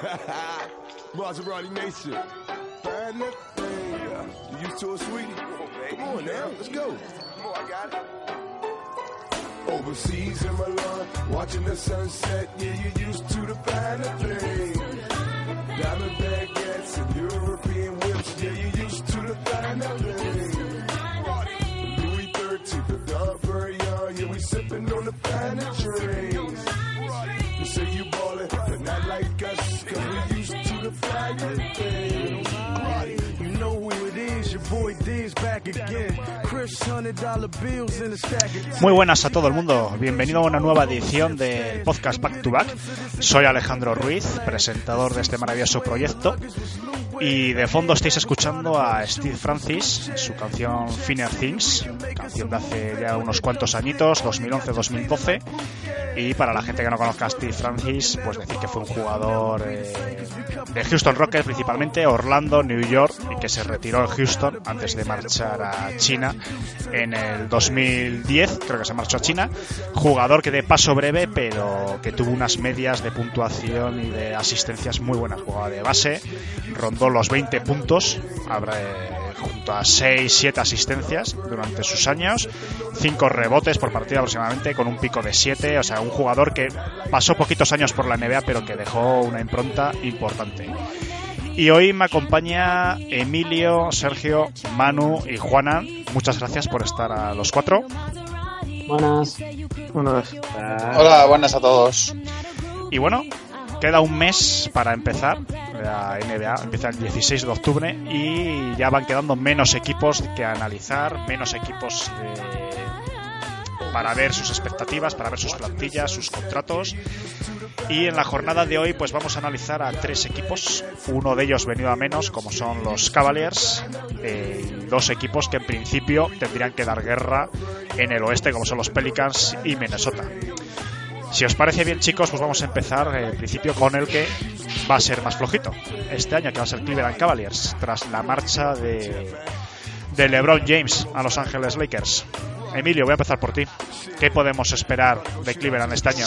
Maserati Nation. You used to it, sweetie? Come on now, let's go. Come on, I got it. Overseas in Milan, watching the sunset. Yeah, you used to the finer things. Diamond baguettes and European whips. Yeah, you used to the finer things. Louis 13, the Perignon. Yeah, we sipping on the finer drinks. You say you not like us, cause we used to the finer things. You know who it is, your boy D's back again. Chris bills in stack Muy buenas a todo el mundo, bienvenido a una nueva edición del podcast Back to Back. Soy Alejandro Ruiz, presentador de este maravilloso proyecto. Y de fondo estáis escuchando a Steve Francis, su canción Finer Things, canción de hace ya unos cuantos añitos, 2011-2012. Y para la gente que no conozca a Steve Francis, pues decir que fue un jugador eh, de Houston Rockets principalmente, Orlando, New York, y que se retiró en Houston antes de marchar a China en el 2010, creo que se marchó a China. Jugador que de paso breve, pero que tuvo unas medias de puntuación y de asistencias muy buenas. Jugaba de base, rondó los 20 puntos, habrá, eh, junto a 6, 7 asistencias durante sus años, 5 rebotes por partido aproximadamente, con un pico de 7, o sea, un jugador que pasó poquitos años por la NBA, pero que dejó una impronta importante. Y hoy me acompaña Emilio, Sergio, Manu y Juana. Muchas gracias por estar a los cuatro. Buenas. Buenas. Hola, buenas a todos. Y bueno, queda un mes para empezar. La NBA empieza el 16 de octubre y ya van quedando menos equipos que analizar, menos equipos eh, para ver sus expectativas, para ver sus plantillas, sus contratos. Y en la jornada de hoy pues vamos a analizar a tres equipos, uno de ellos venido a menos como son los Cavaliers, eh, dos equipos que en principio tendrían que dar guerra en el oeste como son los Pelicans y Minnesota. Si os parece bien, chicos, pues vamos a empezar eh, en principio con el que va a ser más flojito este año, que va a ser Cleveland Cavaliers, tras la marcha de, de LeBron James a Los Ángeles Lakers. Emilio, voy a empezar por ti. ¿Qué podemos esperar de Cleveland este año?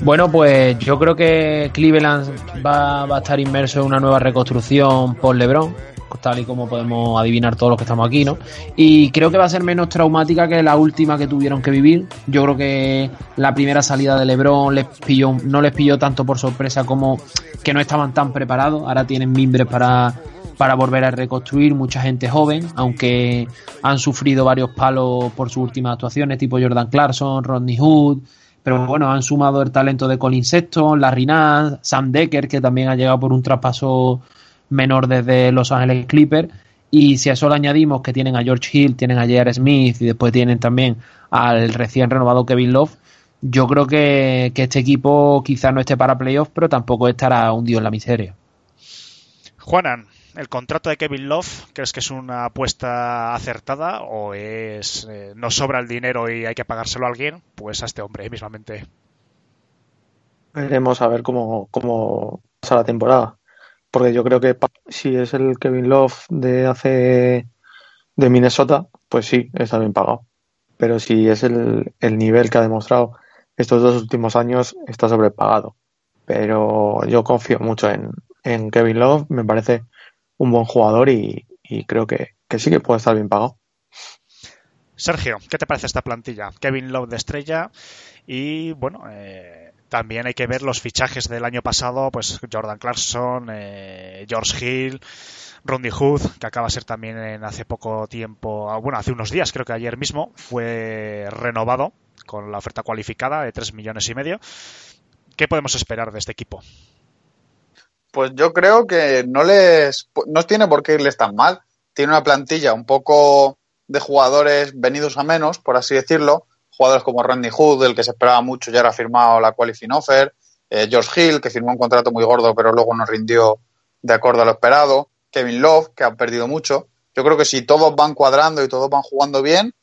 Bueno, pues yo creo que Cleveland va a estar inmerso en una nueva reconstrucción por LeBron, tal y como podemos adivinar todos los que estamos aquí, ¿no? Y creo que va a ser menos traumática que la última que tuvieron que vivir. Yo creo que la primera salida de LeBron les pilló, no les pilló tanto por sorpresa como que no estaban tan preparados. Ahora tienen mimbres para, para volver a reconstruir, mucha gente joven, aunque han sufrido varios palos por sus últimas actuaciones, tipo Jordan Clarkson, Rodney Hood, pero bueno, han sumado el talento de Colin Sexton, Larry Nance, Sam Decker, que también ha llegado por un traspaso menor desde Los Ángeles Clippers. Y si a eso le añadimos que tienen a George Hill, tienen a J.R. Smith y después tienen también al recién renovado Kevin Love, yo creo que, que este equipo quizá no esté para playoffs, pero tampoco estará hundido en la miseria. Juanan, ¿el contrato de Kevin Love crees que es una apuesta acertada o es eh, nos sobra el dinero y hay que pagárselo a alguien? Pues a este hombre mismamente. Veremos a ver cómo, cómo pasa la temporada. Porque yo creo que si es el Kevin Love de hace de Minnesota, pues sí, está bien pagado. Pero si es el, el nivel que ha demostrado estos dos últimos años, está sobrepagado. Pero yo confío mucho en, en Kevin Love, me parece un buen jugador y, y creo que, que sí que puede estar bien pagado. Sergio, ¿qué te parece esta plantilla? Kevin Love de estrella y bueno, eh, también hay que ver los fichajes del año pasado, pues Jordan Clarkson, eh, George Hill, Rodney Hood, que acaba de ser también en hace poco tiempo, ah, bueno, hace unos días, creo que ayer mismo, fue renovado con la oferta cualificada de 3 millones y medio. ¿Qué podemos esperar de este equipo? Pues yo creo que no les no tiene por qué irles tan mal. Tiene una plantilla un poco de jugadores venidos a menos, por así decirlo. Jugadores como Randy Hood, el que se esperaba mucho, ya ha firmado la qualifying offer. Eh, George Hill, que firmó un contrato muy gordo, pero luego no rindió de acuerdo a lo esperado. Kevin Love, que ha perdido mucho. Yo creo que si todos van cuadrando y todos van jugando bien,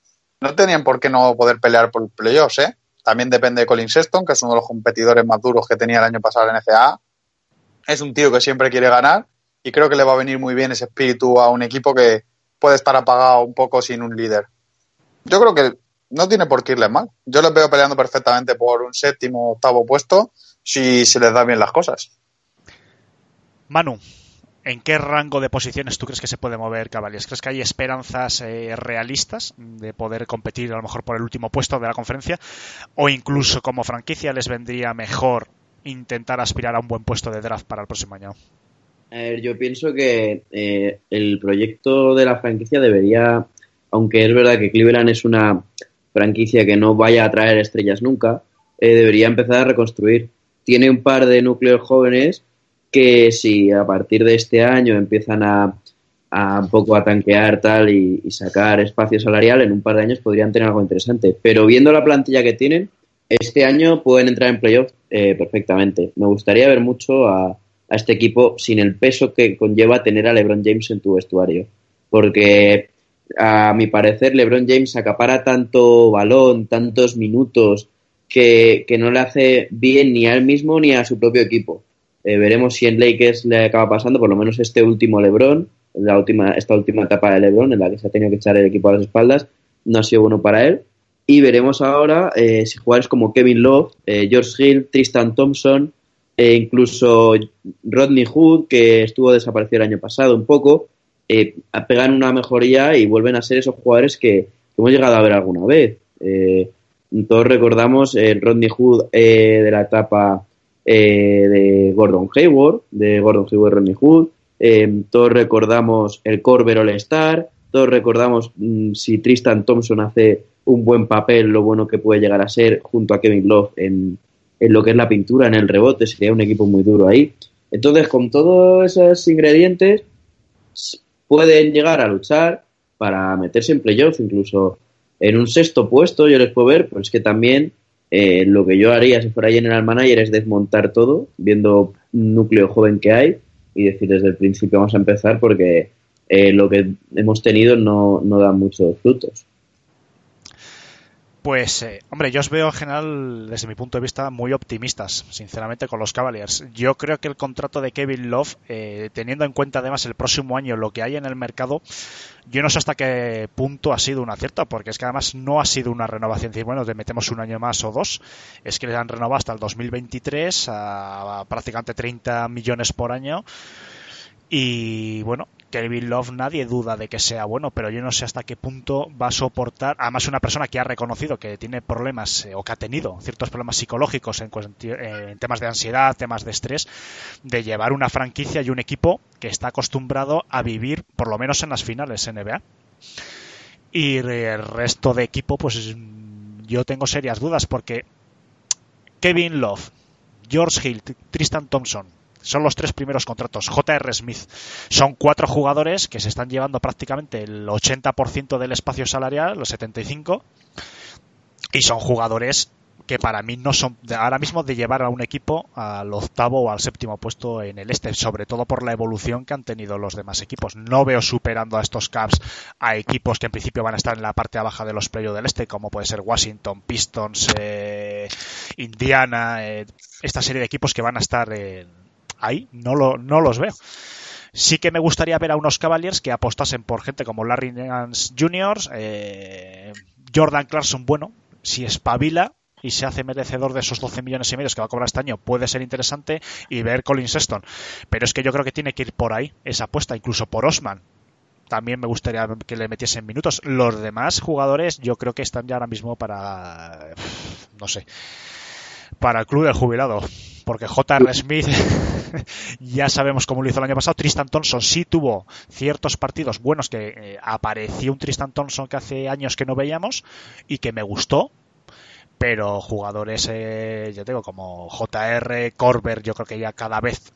no tenían por qué no poder pelear por playoffs, ¿eh? También depende de Colin Sexton, que es uno de los competidores más duros que tenía el año pasado en NCAA. Es un tío que siempre quiere ganar y creo que le va a venir muy bien ese espíritu a un equipo que puede estar apagado un poco sin un líder. Yo creo que no tiene por qué irles mal. Yo les veo peleando perfectamente por un séptimo o octavo puesto si se les da bien las cosas. Manu, ¿en qué rango de posiciones tú crees que se puede mover Cavaliers? ¿Crees que hay esperanzas eh, realistas de poder competir a lo mejor por el último puesto de la conferencia? ¿O incluso como franquicia les vendría mejor intentar aspirar a un buen puesto de draft para el próximo año? A ver, yo pienso que eh, el proyecto de la franquicia debería, aunque es verdad que Cleveland es una franquicia que no vaya a traer estrellas nunca, eh, debería empezar a reconstruir. Tiene un par de núcleos jóvenes que si a partir de este año empiezan a, a un poco a tanquear tal y, sacar espacio salarial, en un par de años podrían tener algo interesante. Pero viendo la plantilla que tienen, este año pueden entrar en playoff eh, perfectamente. Me gustaría ver mucho a, a, este equipo sin el peso que conlleva tener a LeBron James en tu vestuario. Porque a mi parecer LeBron James acapara tanto balón, tantos minutos, que, que no le hace bien ni a él mismo ni a su propio equipo. Eh, veremos si en Lakers le acaba pasando, por lo menos este último LeBron, la última, esta última etapa de LeBron, en la que se ha tenido que echar el equipo a las espaldas, no ha sido bueno para él. Y veremos ahora eh, si jugadores como Kevin Love, eh, George Hill, Tristan Thompson, e incluso Rodney Hood, que estuvo desaparecido el año pasado un poco, pegan una mejoría y vuelven a ser esos jugadores que, hemos llegado a ver alguna vez. todos recordamos el Rodney Hood de la etapa eh, de Gordon Hayward, de Gordon Hayward Rodney Hood. Eh, todos recordamos el Corber All Star. Todos recordamos mmm, si Tristan Thompson hace un buen papel, lo bueno que puede llegar a ser junto a Kevin Love en, en lo que es la pintura, en el rebote. Sería un equipo muy duro ahí. Entonces, con todos esos ingredientes, pueden llegar a luchar para meterse en playoff, incluso en un sexto puesto, yo les puedo ver, pero es que también eh, lo que yo haría si fuera general manager es desmontar todo, viendo núcleo joven que hay y decir desde el principio vamos a empezar porque eh, lo que hemos tenido no, no da muchos frutos. Pues, eh, hombre, yo os veo en general, desde mi punto de vista, muy optimistas, sinceramente, con los Cavaliers. Yo creo que el contrato de Kevin Love, eh, teniendo en cuenta además el próximo año lo que hay en el mercado, yo no sé hasta qué punto ha sido un acierto, porque es que además no ha sido una renovación, decir, bueno, te metemos un año más o dos, es que le han renovado hasta el 2023 a, a prácticamente 30 millones por año. Y bueno, Kevin Love nadie duda de que sea bueno, pero yo no sé hasta qué punto va a soportar, además una persona que ha reconocido que tiene problemas eh, o que ha tenido ciertos problemas psicológicos en, en, temas de ansiedad, temas de estrés, de llevar una franquicia y un equipo que está acostumbrado a vivir por lo menos en las finales NBA. Y el resto de equipo, pues yo tengo serias dudas porque Kevin Love, George Hill, Tristan Thompson, son los tres primeros contratos. J.R. Smith. Son cuatro jugadores que se están llevando prácticamente el 80% del espacio salarial, los 75. Y son jugadores que para mí no son ahora mismo de llevar a un equipo al octavo o al séptimo puesto en el este, sobre todo por la evolución que han tenido los demás equipos. No veo superando a estos Cavs a equipos que en principio van a estar en la parte baja de los playoffs del este, como puede ser Washington, Pistons, eh, Indiana, eh, esta serie de equipos que van a estar en ahí no, lo, no los veo. Sí que me gustaría ver a unos Cavaliers que apostasen por gente como Larry Nance Jr., eh, Jordan Clarkson, bueno, si espabila y se hace merecedor de esos 12 millones y medio que va a cobrar este año, puede ser interesante y ver Colin Sexton. Pero es que yo creo que tiene que ir por ahí esa apuesta, incluso por Osman. También me gustaría que le metiesen minutos. Los demás jugadores yo creo que están ya ahora mismo para, no sé, para el club del jubilado porque J.R. Smith ya sabemos cómo lo hizo el año pasado. Tristan Thompson sí tuvo ciertos partidos buenos que eh, apareció un Tristan Thompson que hace años que no veíamos y que me gustó. Pero jugadores, eh, yo tengo como J.R. Corber, yo creo que ya cada vez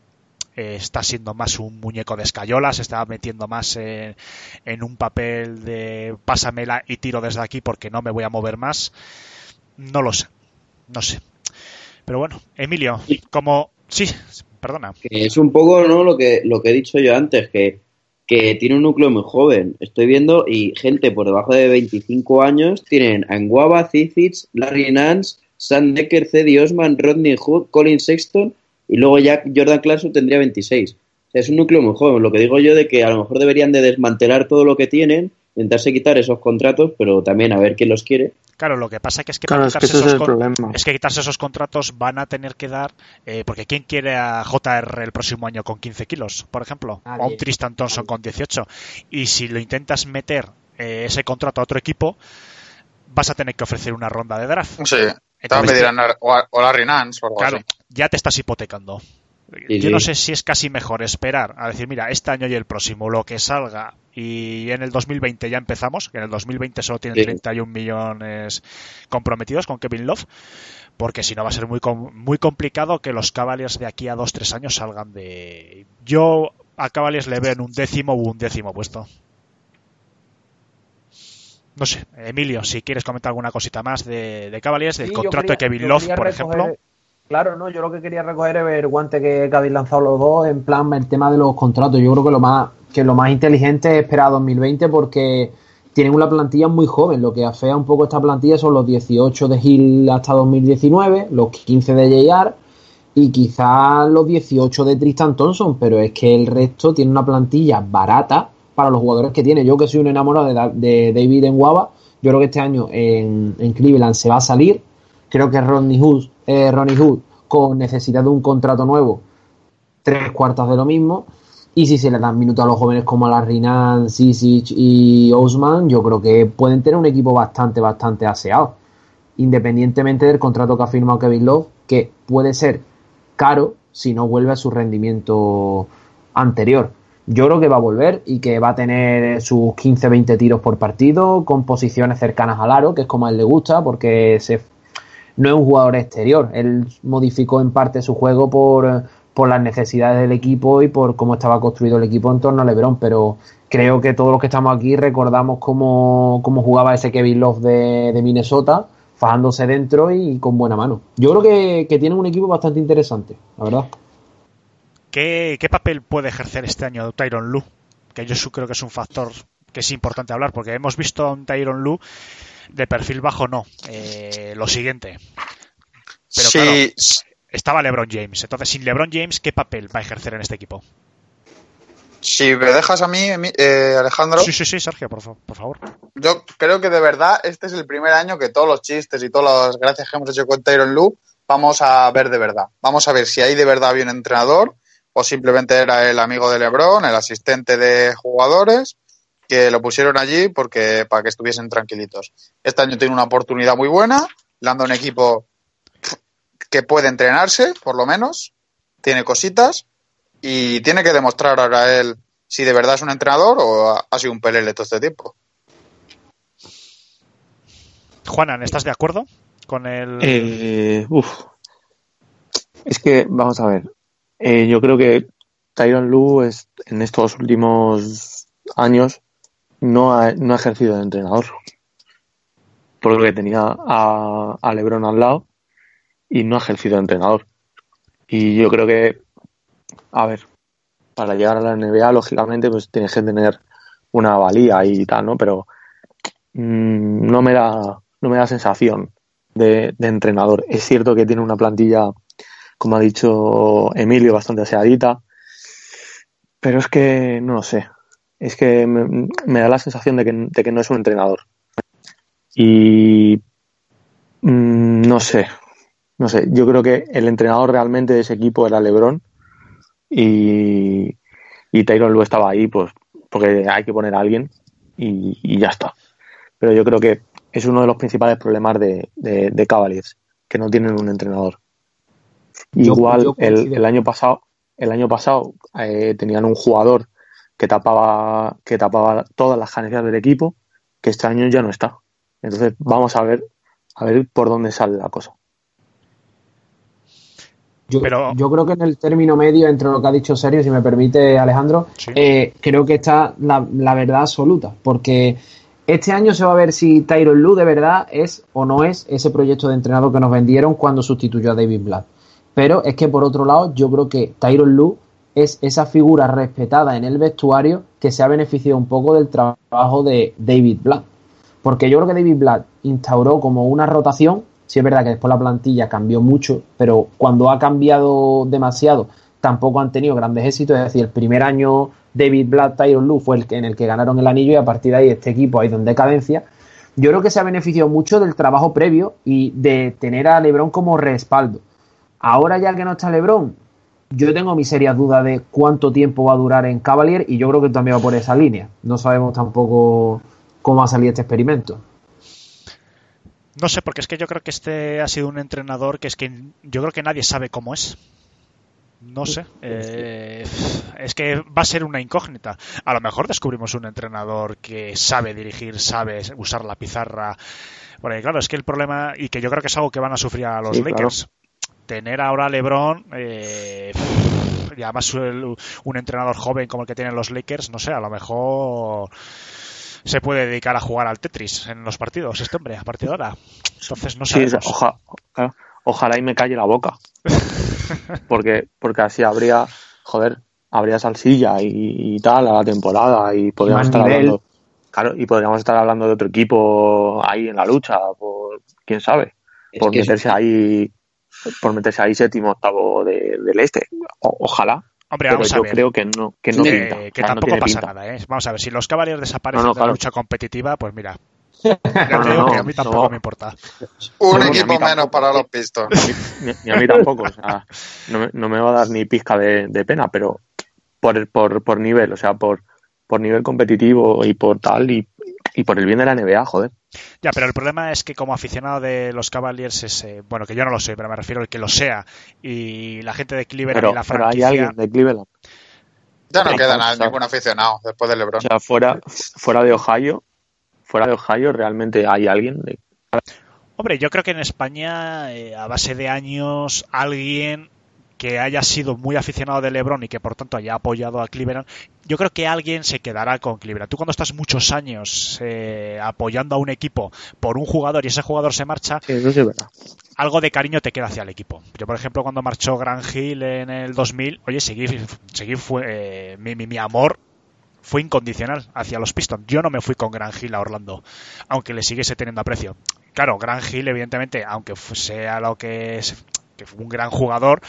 eh, está siendo más un muñeco de escayola, se está metiendo más en, en un papel de pásamela y tiro desde aquí porque no me voy a mover más. No lo sé, no sé. Pero bueno, Emilio, como... Sí, perdona. Es un poco ¿no? lo, que, lo que he dicho yo antes, que, que tiene un núcleo muy joven. Estoy viendo y gente por debajo de 25 años tienen a Nguaba, Larry Nance, Sam Decker, Cedi Osman, Rodney Hood, Colin Sexton y luego ya Jordan Clarkson tendría 26. O sea, es un núcleo muy joven. Lo que digo yo de que a lo mejor deberían de desmantelar todo lo que tienen, intentarse quitar esos contratos, pero también a ver quién los quiere Claro, lo que pasa que es que, Claro, para es que quitarse es esos el con- problema. es que quitarse esos contratos van a tener que dar, eh, porque ¿quién quiere a JR el próximo año con 15 kilos, por ejemplo? O a un. Tristan Thompson con 18. Y si lo intentas meter eh, ese contrato a otro equipo, vas a tener que ofrecer una ronda de draft. Sí, te va a pedir a, o a, o a Larry Nance o algo Claro, así. ya te estás hipotecando. Sí, Yo sí. no sé si es casi mejor esperar a decir, mira, este año y el próximo, lo que salga, y en el 2020 ya empezamos, que en el 2020 solo tienen Sí. 31 millones comprometidos con Kevin Love, porque si no va a ser muy, com- muy complicado que los Cavaliers de aquí a 2-3 años salgan de... Yo a Cavaliers le veo en un décimo u un décimo puesto. No sé, Emilio, si quieres comentar alguna cosita más de, de Cavaliers, del Sí, contrato quería- de Kevin Love, por recoger- ejemplo. Claro, no, yo lo que quería recoger es el guante que, que habéis lanzado los dos, en plan el tema de los contratos. Yo creo que lo más, que lo más inteligente es esperar a 2020 porque tienen una plantilla muy joven. Lo que afea un poco esta plantilla son los 18 de Hill hasta 2019, los 15 de JR y quizás los 18 de Tristan Thompson, pero es que el resto tiene una plantilla barata para los jugadores que tiene. Yo que soy un enamorado de, de David Enguaba, yo creo que este año en, en Cleveland se va a salir. Creo que Ronnie Hood, eh, Ronnie Hood, con necesidad de un contrato nuevo, tres cuartas de lo mismo. Y si se le dan minutos a los jóvenes como a la Rinan, Sisic y Osman, yo creo que pueden tener un equipo bastante, bastante aseado. Independientemente del contrato que ha firmado Kevin Love, que puede ser caro si no vuelve a su rendimiento anterior. Yo creo que va a volver y que va a tener sus 15-20 tiros por partido con posiciones cercanas al aro, que es como a él le gusta, porque se, no es un jugador exterior. Él modificó en parte su juego por, por las necesidades del equipo y por cómo estaba construido el equipo en torno a LeBron, pero creo que todos los que estamos aquí recordamos cómo, cómo jugaba ese Kevin Love de, de Minnesota, fajándose dentro y con buena mano. Yo creo que, que tienen un equipo bastante interesante, la verdad. ¿Qué, qué papel puede ejercer este año Tyron Lu? Que yo creo que es un factor que es importante hablar, porque hemos visto a un Tyron Lu de perfil bajo, no. Eh, lo siguiente. Pero sí, claro, estaba LeBron James. Entonces, sin LeBron James, ¿qué papel va a ejercer en este equipo? si me dejas a mí, eh, Alejandro, Sí, sí, sí, Sergio, por, fa- por favor. yo creo que de verdad este es el primer año que todos los chistes y todas las gracias que hemos hecho con Tyron Lu vamos a ver de verdad. Vamos a ver si ahí de verdad había un entrenador o simplemente era el amigo de LeBron, el asistente de jugadores que lo pusieron allí porque para que estuviesen tranquilitos. Este año tiene una oportunidad muy buena, le han dado un equipo que puede entrenarse, por lo menos, tiene cositas y tiene que demostrar ahora él si de verdad es un entrenador o ha, ha sido un pelele todo este tiempo. Juanan, ¿estás de acuerdo con el...? Eh, uf. Es que, vamos a ver. Eh, yo creo que Tyron Lu es, en estos últimos años no ha, no ha ejercido de entrenador. Por lo que tenía a, LeBron al lado y no ha ejercido de entrenador. Y yo creo que, a ver, para llegar a la NBA, lógicamente, pues tienes que tener una valía y tal, ¿no? Pero mm, no me da, no me da sensación de, de entrenador. Es cierto que tiene una plantilla, como ha dicho Emilio, bastante aseadita, pero es que no lo sé. Es que me, me da la sensación de que, de que no es un entrenador. Y mm, no sé, no sé. Yo creo que el entrenador realmente de ese equipo era LeBron y, y Tyron Lu estaba ahí, pues porque hay que poner a alguien y, y ya está. Pero yo creo que es uno de los principales problemas de, de, de Cavaliers, que no tienen un entrenador. Igual yo el, coincido. el año pasado, el año pasado eh, tenían un jugador que tapaba, que tapaba todas las carencias del equipo, que este año ya no está. Entonces vamos a ver, a ver por dónde sale la cosa. Yo, Pero- yo creo que en el término medio entre lo que ha dicho Sergio, si me permite Alejandro, Sí. eh, creo que está la, la verdad absoluta, porque este año se va a ver si Tyron Lu de verdad es o no es ese proyecto de entrenador que nos vendieron cuando sustituyó a David Blatt. Pero es que por otro lado, yo creo que Tyron Lu es esa figura respetada en el vestuario que se ha beneficiado un poco del trabajo de David Blatt. Porque yo creo que David Blatt instauró como una rotación. Sí es verdad que después la plantilla cambió mucho, pero cuando ha cambiado demasiado, tampoco han tenido grandes éxitos. Es decir, el primer año David Blatt, Tyron Lu fue el que, en el que ganaron el anillo y a partir de ahí este equipo ha ido en decadencia. yo creo que se ha beneficiado mucho del trabajo previo y de tener a LeBron como respaldo. Ahora ya que no está LeBron, yo tengo mis serias dudas de cuánto tiempo va a durar en Cavalier y yo creo que también va por esa línea. No sabemos tampoco cómo va a salir este experimento. No sé, porque es que yo creo que este ha sido un entrenador que es que yo creo que nadie sabe cómo es. No sé. Eh, es que va a ser una incógnita. A lo mejor descubrimos un entrenador que sabe dirigir, sabe usar la pizarra. Porque claro, es que el problema, y que yo creo que es algo que van a sufrir a los Sí, Lakers, tener ahora a LeBron, eh, y además un entrenador joven como el que tienen los Lakers, no sé, a lo mejor se puede dedicar a jugar al Tetris en los partidos, este hombre, a partir de ahora. Entonces no Sí, oja- claro, ojalá y me calle la boca. Porque, porque así habría, joder, habría salsilla y, y tal a la temporada y podríamos estar nivel. hablando. Claro, y podríamos estar hablando de otro equipo ahí en la lucha, por quién sabe, Es por es- meterse ahí, por meterse ahí séptimo, octavo de- del este. O- ojalá, Hombre, pero vamos a yo ver. creo que no, que no que, pinta. que o sea, no tampoco pasa pinta. nada, ¿eh? Vamos a ver, si los Cavaliers desaparecen No, no, de la lucha competitiva, pues mira, No, ya te no, digo no, que a mí tampoco no. me importa. Un equipo menos para los Pistons. ni, ni a mí tampoco. O sea, no, me, no me va a dar ni pizca de, de pena, pero por, por, por nivel, o sea, por, por nivel competitivo y por tal, y, y por el bien de la NBA, joder. Ya, pero el problema es que como aficionado de los Cavaliers es, eh, bueno, que yo no lo soy, pero me refiero al que lo sea, y la gente de Cleveland Pero, y la pero hay franquicia... alguien de Cleveland. Ya no queda nada, ningún aficionado después de LeBron. O sea, fuera, fuera de Ohio, fuera de Ohio, realmente hay alguien de. Hombre, yo creo que en España, eh, a base de años, alguien que haya sido muy aficionado de LeBron y que por tanto haya apoyado a Cleveland, yo creo que alguien se quedará con Cleveland. Tú cuando estás muchos años eh, apoyando a un equipo por un jugador y ese jugador se marcha, Sí, eso sí es verdad. algo de cariño te queda hacia el equipo. Yo, por ejemplo, cuando marchó Grant Hill en el 2000, oye, seguí, seguí fue, eh, mi, mi- mi amor fue incondicional hacia los Pistons. Yo no me fui con Grant Hill a Orlando, aunque le siguiese teniendo aprecio. Claro, Grant Hill, evidentemente, aunque sea lo que es que fue un gran jugador,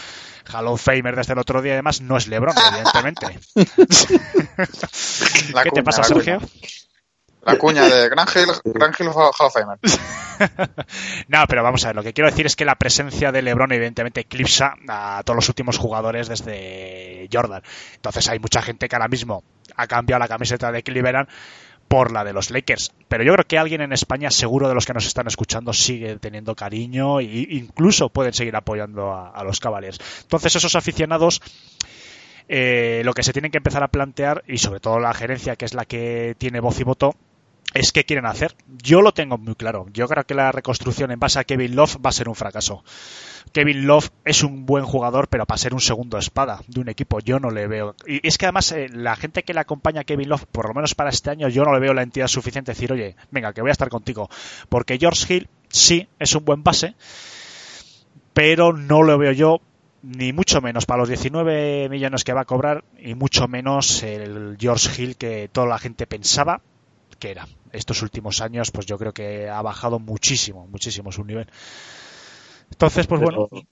Hall of Famer desde el otro día, además, no es LeBron, evidentemente. La ¿Qué te pasa, la Sergio? cuña. La cuña de Gran Hill, Gran Hill Hall of Famer. No, pero vamos a ver, lo que quiero decir es que la presencia de LeBron evidentemente eclipsa a todos los últimos jugadores desde Jordan. Entonces hay mucha gente que ahora mismo ha cambiado la camiseta de Cleveland por la de los Lakers. Pero yo creo que alguien en España, seguro de los que nos están escuchando, sigue teniendo cariño e incluso pueden seguir apoyando a, los Cavaliers. Entonces esos aficionados eh, lo que se tienen que empezar a plantear, y sobre todo la gerencia, que es la que tiene voz y voto, es qué quieren hacer. Yo lo tengo muy claro. Yo creo que la reconstrucción en base a Kevin Love va a ser un fracaso. Kevin Love es un buen jugador, pero para ser un segundo espada de un equipo, yo no le veo. Y es que además eh, la gente que le acompaña a Kevin Love, por lo menos para este año, yo no le veo la entidad suficiente de decir, oye, venga, que voy a estar contigo. Porque George Hill sí es un buen base, pero no lo veo yo ni mucho menos para los 19 millones que va a cobrar y mucho menos el George Hill que toda la gente pensaba que era. Estos últimos años, pues yo creo que ha bajado muchísimo, muchísimo su nivel. Entonces, pues bueno, Pero,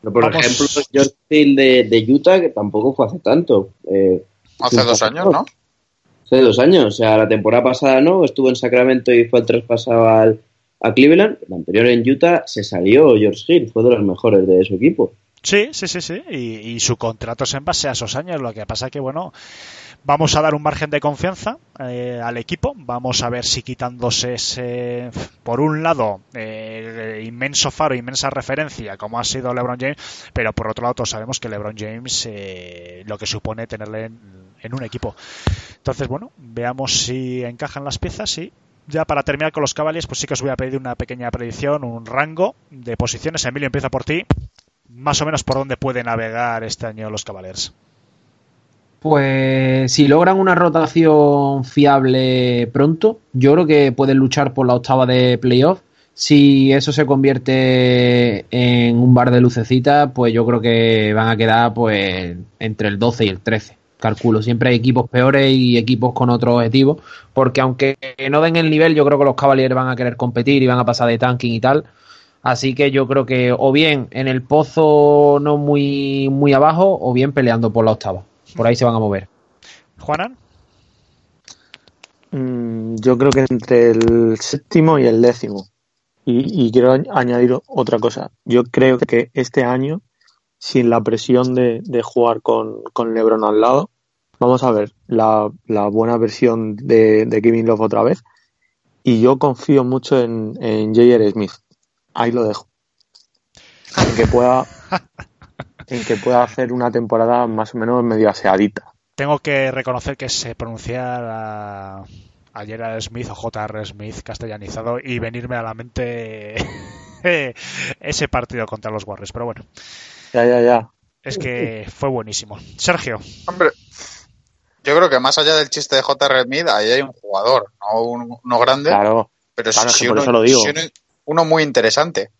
pero, por vamos- ejemplo, George Hill de, de Utah, que tampoco fue hace tanto. Eh, Hace dos años, ¿no? Hace dos años. O sea, la temporada pasada no, estuvo en Sacramento y fue el traspasado al, a Cleveland. La anterior en Utah se salió George Hill, fue de los mejores de su equipo. Sí, sí, sí, sí. Y, y su contrato es en base a esos años. Lo que pasa que, bueno, vamos a dar un margen de confianza eh, al equipo. Vamos a ver si quitándose ese, por un lado, eh, inmenso faro, inmensa referencia, como ha sido LeBron James, pero por otro lado, todos sabemos que LeBron James eh, lo que supone tenerle en, en un equipo. Entonces, bueno, veamos si encajan las piezas y ya para terminar con los Cavaliers, pues sí que os voy a pedir una pequeña predicción, un rango de posiciones. Emilio, empieza por ti. Más o menos por dónde puede navegar este año los Cavaliers. Pues si logran una rotación fiable pronto, yo creo que pueden luchar por la octava de playoff. Si eso se convierte en un bar de lucecitas, pues yo creo que van a quedar pues entre el 12 y el 13. Calculo, siempre hay equipos peores y equipos con otros objetivos, porque aunque no den el nivel, yo creo que los Cavaliers van a querer competir y van a pasar de tanking y tal. Así que yo creo que o bien en el pozo no muy, muy abajo, o bien peleando por la octava. Por ahí se van a mover. Juanan, Mm, yo creo que entre el séptimo y el décimo. Y, y quiero añ- añadir otra cosa. Yo creo que este año, sin la presión de, de jugar con, con LeBron al lado, vamos a ver la, la buena versión de, de Kevin Love otra vez. Y yo confío mucho en, en J.R. Smith. Ahí lo dejo. En que pueda, en que pueda hacer una temporada más o menos medio aseadita. Tengo que reconocer que se pronunciar a, a Gerard Smith o J.R. Smith castellanizado y venirme a la mente ese partido contra los Warriors. Pero bueno, Ya, ya, ya. es que fue buenísimo. Sergio, Hombre, yo creo que más allá del chiste de J.R. Smith, ahí hay un jugador, no un- uno grande, Claro. pero claro, sí uno, eso lo digo. sí uno, uno muy interesante.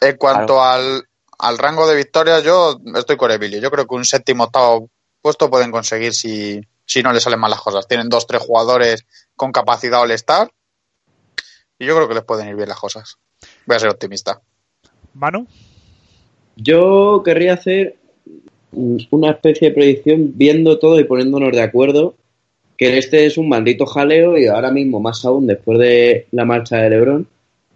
En cuanto al, al rango de victorias, yo estoy con Emilio. Yo creo que un séptimo octavo puesto pueden conseguir si, si no les salen mal las cosas. Tienen dos, tres jugadores con capacidad all-star y yo creo que les pueden ir bien las cosas. Voy a ser optimista. Manu, Yo querría hacer una especie de predicción viendo todo y poniéndonos de acuerdo que este es un maldito jaleo y ahora mismo más aún después de la marcha de Lebron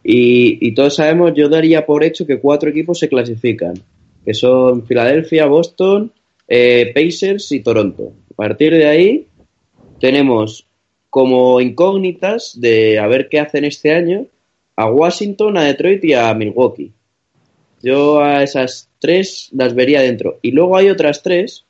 y, todos sabemos, yo daría por hecho que cuatro equipos se clasifican, que son Filadelfia, Boston, eh, Pacers y Toronto. A partir de ahí tenemos como incógnitas de a ver qué hacen este año a Washington, a Detroit y a Milwaukee. Yo a esas tres las vería dentro. Y luego hay otras tres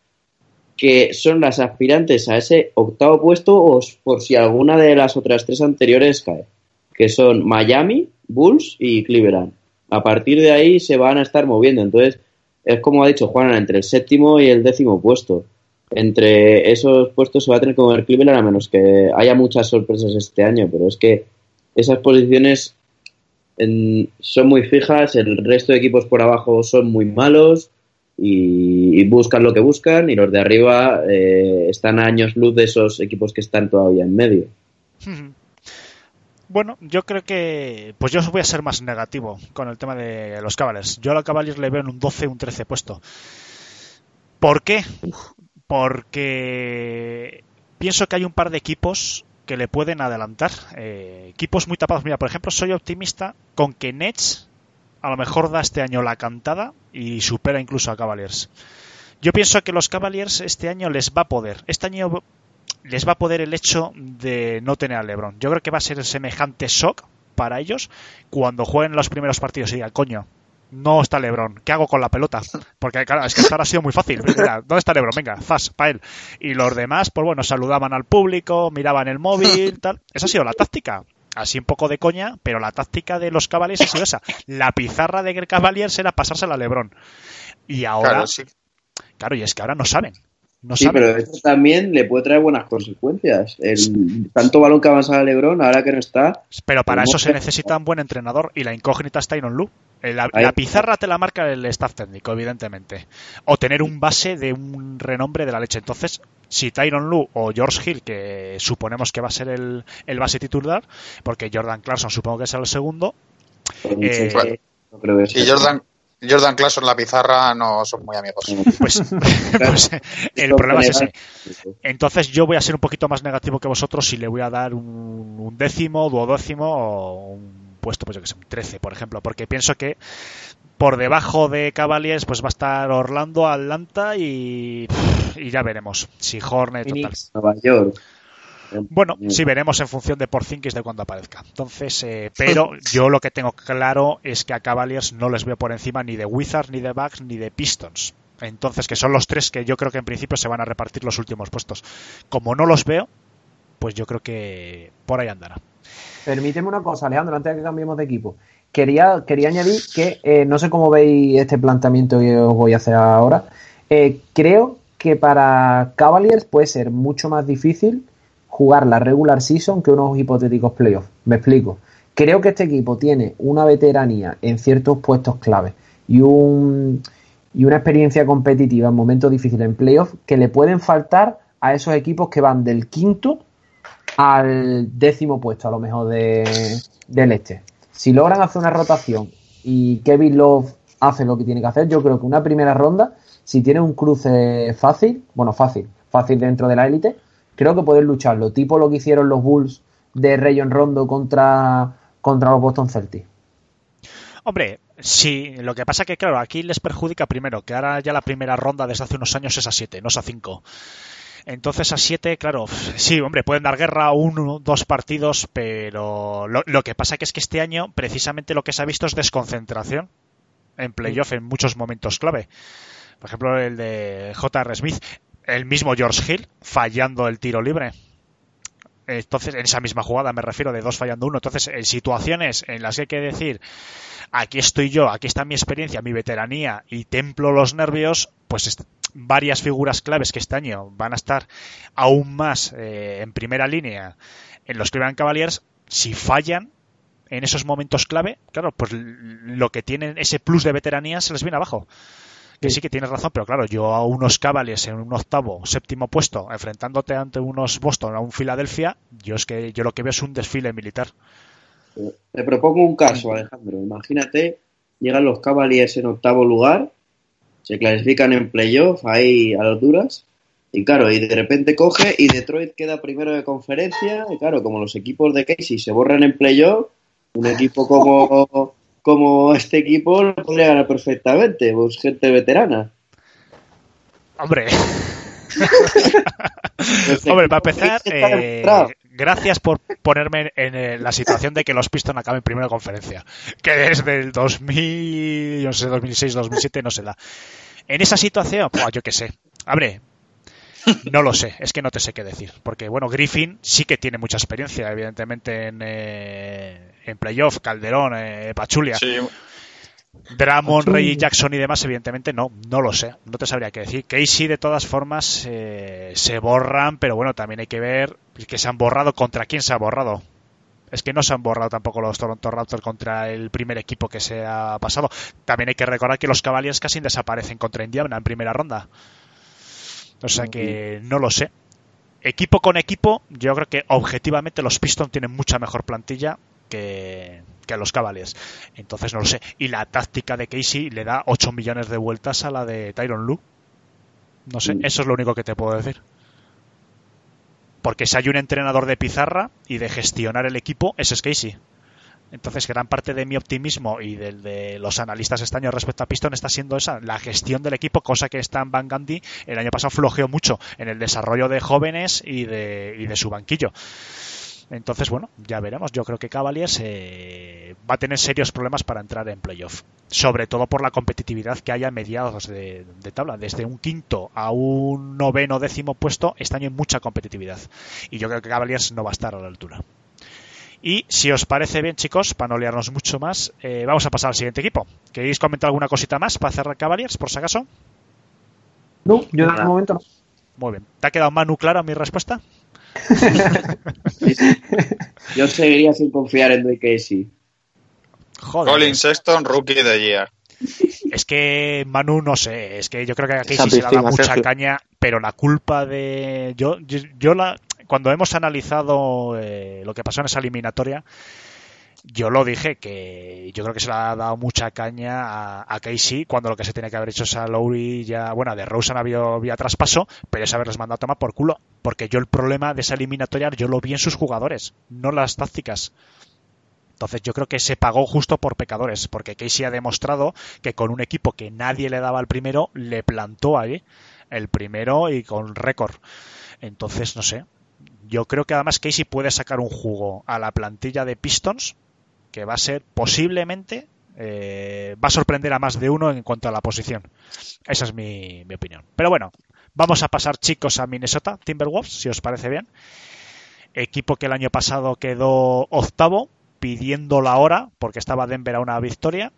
que son las aspirantes a ese octavo puesto o por si alguna de las otras tres anteriores cae, que son Miami, Bulls y Cleveland. A partir de ahí se van a estar moviendo. Entonces, es como ha dicho Juana, entre el séptimo y el décimo puesto. Entre esos puestos se va a tener que mover Cleveland a menos que haya muchas sorpresas este año, pero es que esas posiciones en- son muy fijas, el resto de equipos por abajo son muy malos y, buscan lo que buscan y los de arriba eh, están a años luz de esos equipos que están todavía en medio. Bueno, yo creo que. Pues yo voy a ser más negativo con el tema de los Cavaliers. Yo a los Cavaliers le veo en un 12, un 13 puesto. ¿Por qué? Porque pienso que hay un par de equipos que le pueden adelantar. Eh, equipos muy tapados. Mira, por ejemplo, soy optimista con que Nets a lo mejor da este año la cantada y supera incluso a Cavaliers. Yo pienso que los Cavaliers este año les va a poder. Este año les va a poder el hecho de no tener a LeBron. Yo creo que va a ser semejante shock para ellos cuando jueguen los primeros partidos y digan, coño, no está LeBron, ¿qué hago con la pelota? Porque claro, es que hasta ahora ha sido muy fácil. Mira, ¿dónde está LeBron? Venga, fast, para él. Y los demás, pues bueno, saludaban al público, miraban el móvil, tal. Esa ha sido la táctica. Así un poco de coña, pero la táctica de los Cavaliers ha sido esa. La pizarra de Cavaliers era pasársela a LeBron. Y ahora, Claro, sí. claro, y es que ahora no saben. No Sí, pero esto también le puede traer buenas consecuencias. El tanto balón que avanza a Lebron, ahora que no está, Pero para eso se necesita un buen entrenador y la incógnita está en Lu. La, pizarra te la marca el staff técnico, evidentemente. O tener un base de un renombre de la leche. Entonces, si Tyron Lu o George Hill, que suponemos que va a ser el, el base titular, porque Jordan Clarkson supongo que será el segundo, Eh, sí, no creo que sea. Y Jordan, Jordan Clarkson en la pizarra no son muy amigos. pues, pues, el problema es ese. Entonces yo voy a ser un poquito más negativo que vosotros y le voy a dar un, un décimo, duodécimo o un puesto, pues yo que sé, un 13, por ejemplo, porque pienso que por debajo de Cavaliers pues va a estar Orlando, Atlanta y, y ya veremos si Hornet. Phoenix. Nueva York. Bueno, sí veremos en función de Porzingis de cuando aparezca. Entonces, eh, pero yo lo que tengo claro es que a Cavaliers no les veo por encima ni de Wizards, ni de Bucks, ni de Pistons. Entonces, que son los tres que yo creo que en principio se van a repartir los últimos puestos. Como no los veo, pues yo creo que por ahí andará. Permíteme una cosa, Alejandro, antes de que cambiemos de equipo. Quería, quería añadir que eh, no sé cómo veis este planteamiento que os voy a hacer ahora. Eh, creo que para Cavaliers puede ser mucho más difícil jugar la regular season que unos hipotéticos playoffs. Me explico. Creo que este equipo tiene una veteranía en ciertos puestos clave y un y una experiencia competitiva en momentos difíciles en playoffs que le pueden faltar a esos equipos que van del quinto al décimo puesto, a lo mejor de, del este. Si logran hacer una rotación y Kevin Love hace lo que tiene que hacer, yo creo que una primera ronda, si tiene un cruce fácil, bueno, fácil, fácil dentro de la élite, creo que pueden lucharlo, tipo lo que hicieron los Bulls de Rayon Rondo contra, contra los Boston Celtics. Hombre, sí, lo que pasa que, claro, aquí les perjudica primero que ahora ya la primera ronda desde hace unos años es a 7, no es a 5. Entonces a 7, claro, sí, hombre, pueden dar guerra uno, dos partidos, pero lo, lo, que pasa que es que este año precisamente lo que se ha visto es desconcentración en playoff en muchos momentos clave. Por ejemplo, el de J.R. Smith, el mismo George Hill fallando el tiro libre. Entonces, en esa misma jugada me refiero de dos fallando uno. Entonces, en situaciones en las que hay que decir, aquí estoy yo, aquí está mi experiencia, mi veteranía y templo los nervios, pues varias figuras claves que este año van a estar aún más eh, en primera línea en los Cleveland Cavaliers, si fallan en esos momentos clave, claro, pues lo que tienen ese plus de veteranía se les viene abajo. Que sí que tienes razón, pero claro, yo a unos Cavaliers en un octavo, séptimo puesto, enfrentándote ante unos Boston, a un Filadelfia, yo es que yo lo que veo es un desfile militar. Te propongo un caso, Alejandro. Imagínate, llegan los Cavaliers en octavo lugar, se clasifican en playoff ahí a las duras, y claro, y de repente coge y Detroit queda primero de conferencia, y claro, como los equipos de Casey se borran en playoff, un equipo como, como este equipo lo podría ganar perfectamente, pues gente veterana. Hombre. Hombre, para empezar, eh, gracias por ponerme en la situación de que los Pistons acaben primero de conferencia. Que desde el 2000, yo no sé, 2006, 2007 no se da. En esa situación, pues yo qué sé. Hombre, no lo sé, es que no te sé qué decir. Porque, bueno, Griffin sí que tiene mucha experiencia, evidentemente, en, eh, en playoff, Calderón, eh, Pachulia. Sí. Dramon, Rey Jackson y demás, evidentemente no, no lo sé, no te sabría qué decir. Casey, de todas formas, eh, se borran, pero bueno, también hay que ver que se han borrado contra quién se ha borrado. Es que no se han borrado tampoco los Toronto Raptors contra el primer equipo que se ha pasado. También hay que recordar que los Cavaliers casi desaparecen contra Indiana en primera ronda. O sea que no lo sé. Equipo con equipo, yo creo que objetivamente los Pistons tienen mucha mejor plantilla que, que a los Cavaliers. Entonces no lo sé. Y la táctica de Casey le da 8 millones de vueltas a la de Tyron Lu. No sé, eso es lo único que te puedo decir. Porque si hay un entrenador de pizarra y de gestionar el equipo, ese es Casey. Entonces, gran parte de mi optimismo y del de los analistas este año respecto a Piston está siendo esa, la gestión del equipo, cosa que Stan Van Gundy el año pasado flojeó mucho en el desarrollo de jóvenes y de, y de su banquillo. Entonces, bueno, ya veremos. Yo creo que Cavaliers eh, va a tener serios problemas para entrar en playoff. Sobre todo por la competitividad que haya a mediados de, tabla. Desde un quinto a un noveno décimo puesto, este año hay mucha competitividad. Y yo creo que Cavaliers no va a estar a la altura. Y si os parece bien, chicos, para no liarnos mucho más, eh, vamos a pasar al siguiente equipo. ¿Queréis comentar alguna cosita más para cerrar Cavaliers, por si acaso? No, yo en momento no. Muy bien. ¿Te ha quedado Manu clara mi respuesta? Yo seguiría sin confiar en Dwayne Casey. Joder. Colin Sexton, rookie de year. Es que Manu, no sé, es que yo creo que a Casey se le da mucha caña, pero la culpa de. Yo, yo, la. Cuando hemos analizado eh, lo que pasó en esa eliminatoria, yo lo dije que yo creo que se le ha dado mucha caña a, Casey cuando lo que se tiene que haber hecho es a Lowry ya, bueno, de Rosen había vía traspaso, pero es haberles mandado a tomar por culo. Porque yo el problema de esa eliminatoria yo lo vi en sus jugadores, no las tácticas. Entonces yo creo que se pagó justo por pecadores, porque Casey ha demostrado que con un equipo que nadie le daba al primero, le plantó ahí el primero y con récord. Entonces, no sé. Yo creo que además Casey puede sacar un jugo a la plantilla de Pistons que va a ser posiblemente eh, va a sorprender a más de uno en cuanto a la posición. Esa es mi, opinión. Pero bueno, vamos a pasar chicos a Minnesota Timberwolves, si os parece bien. Equipo que el año pasado quedó octavo, pidiendo la hora, porque estaba Denver a una victoria.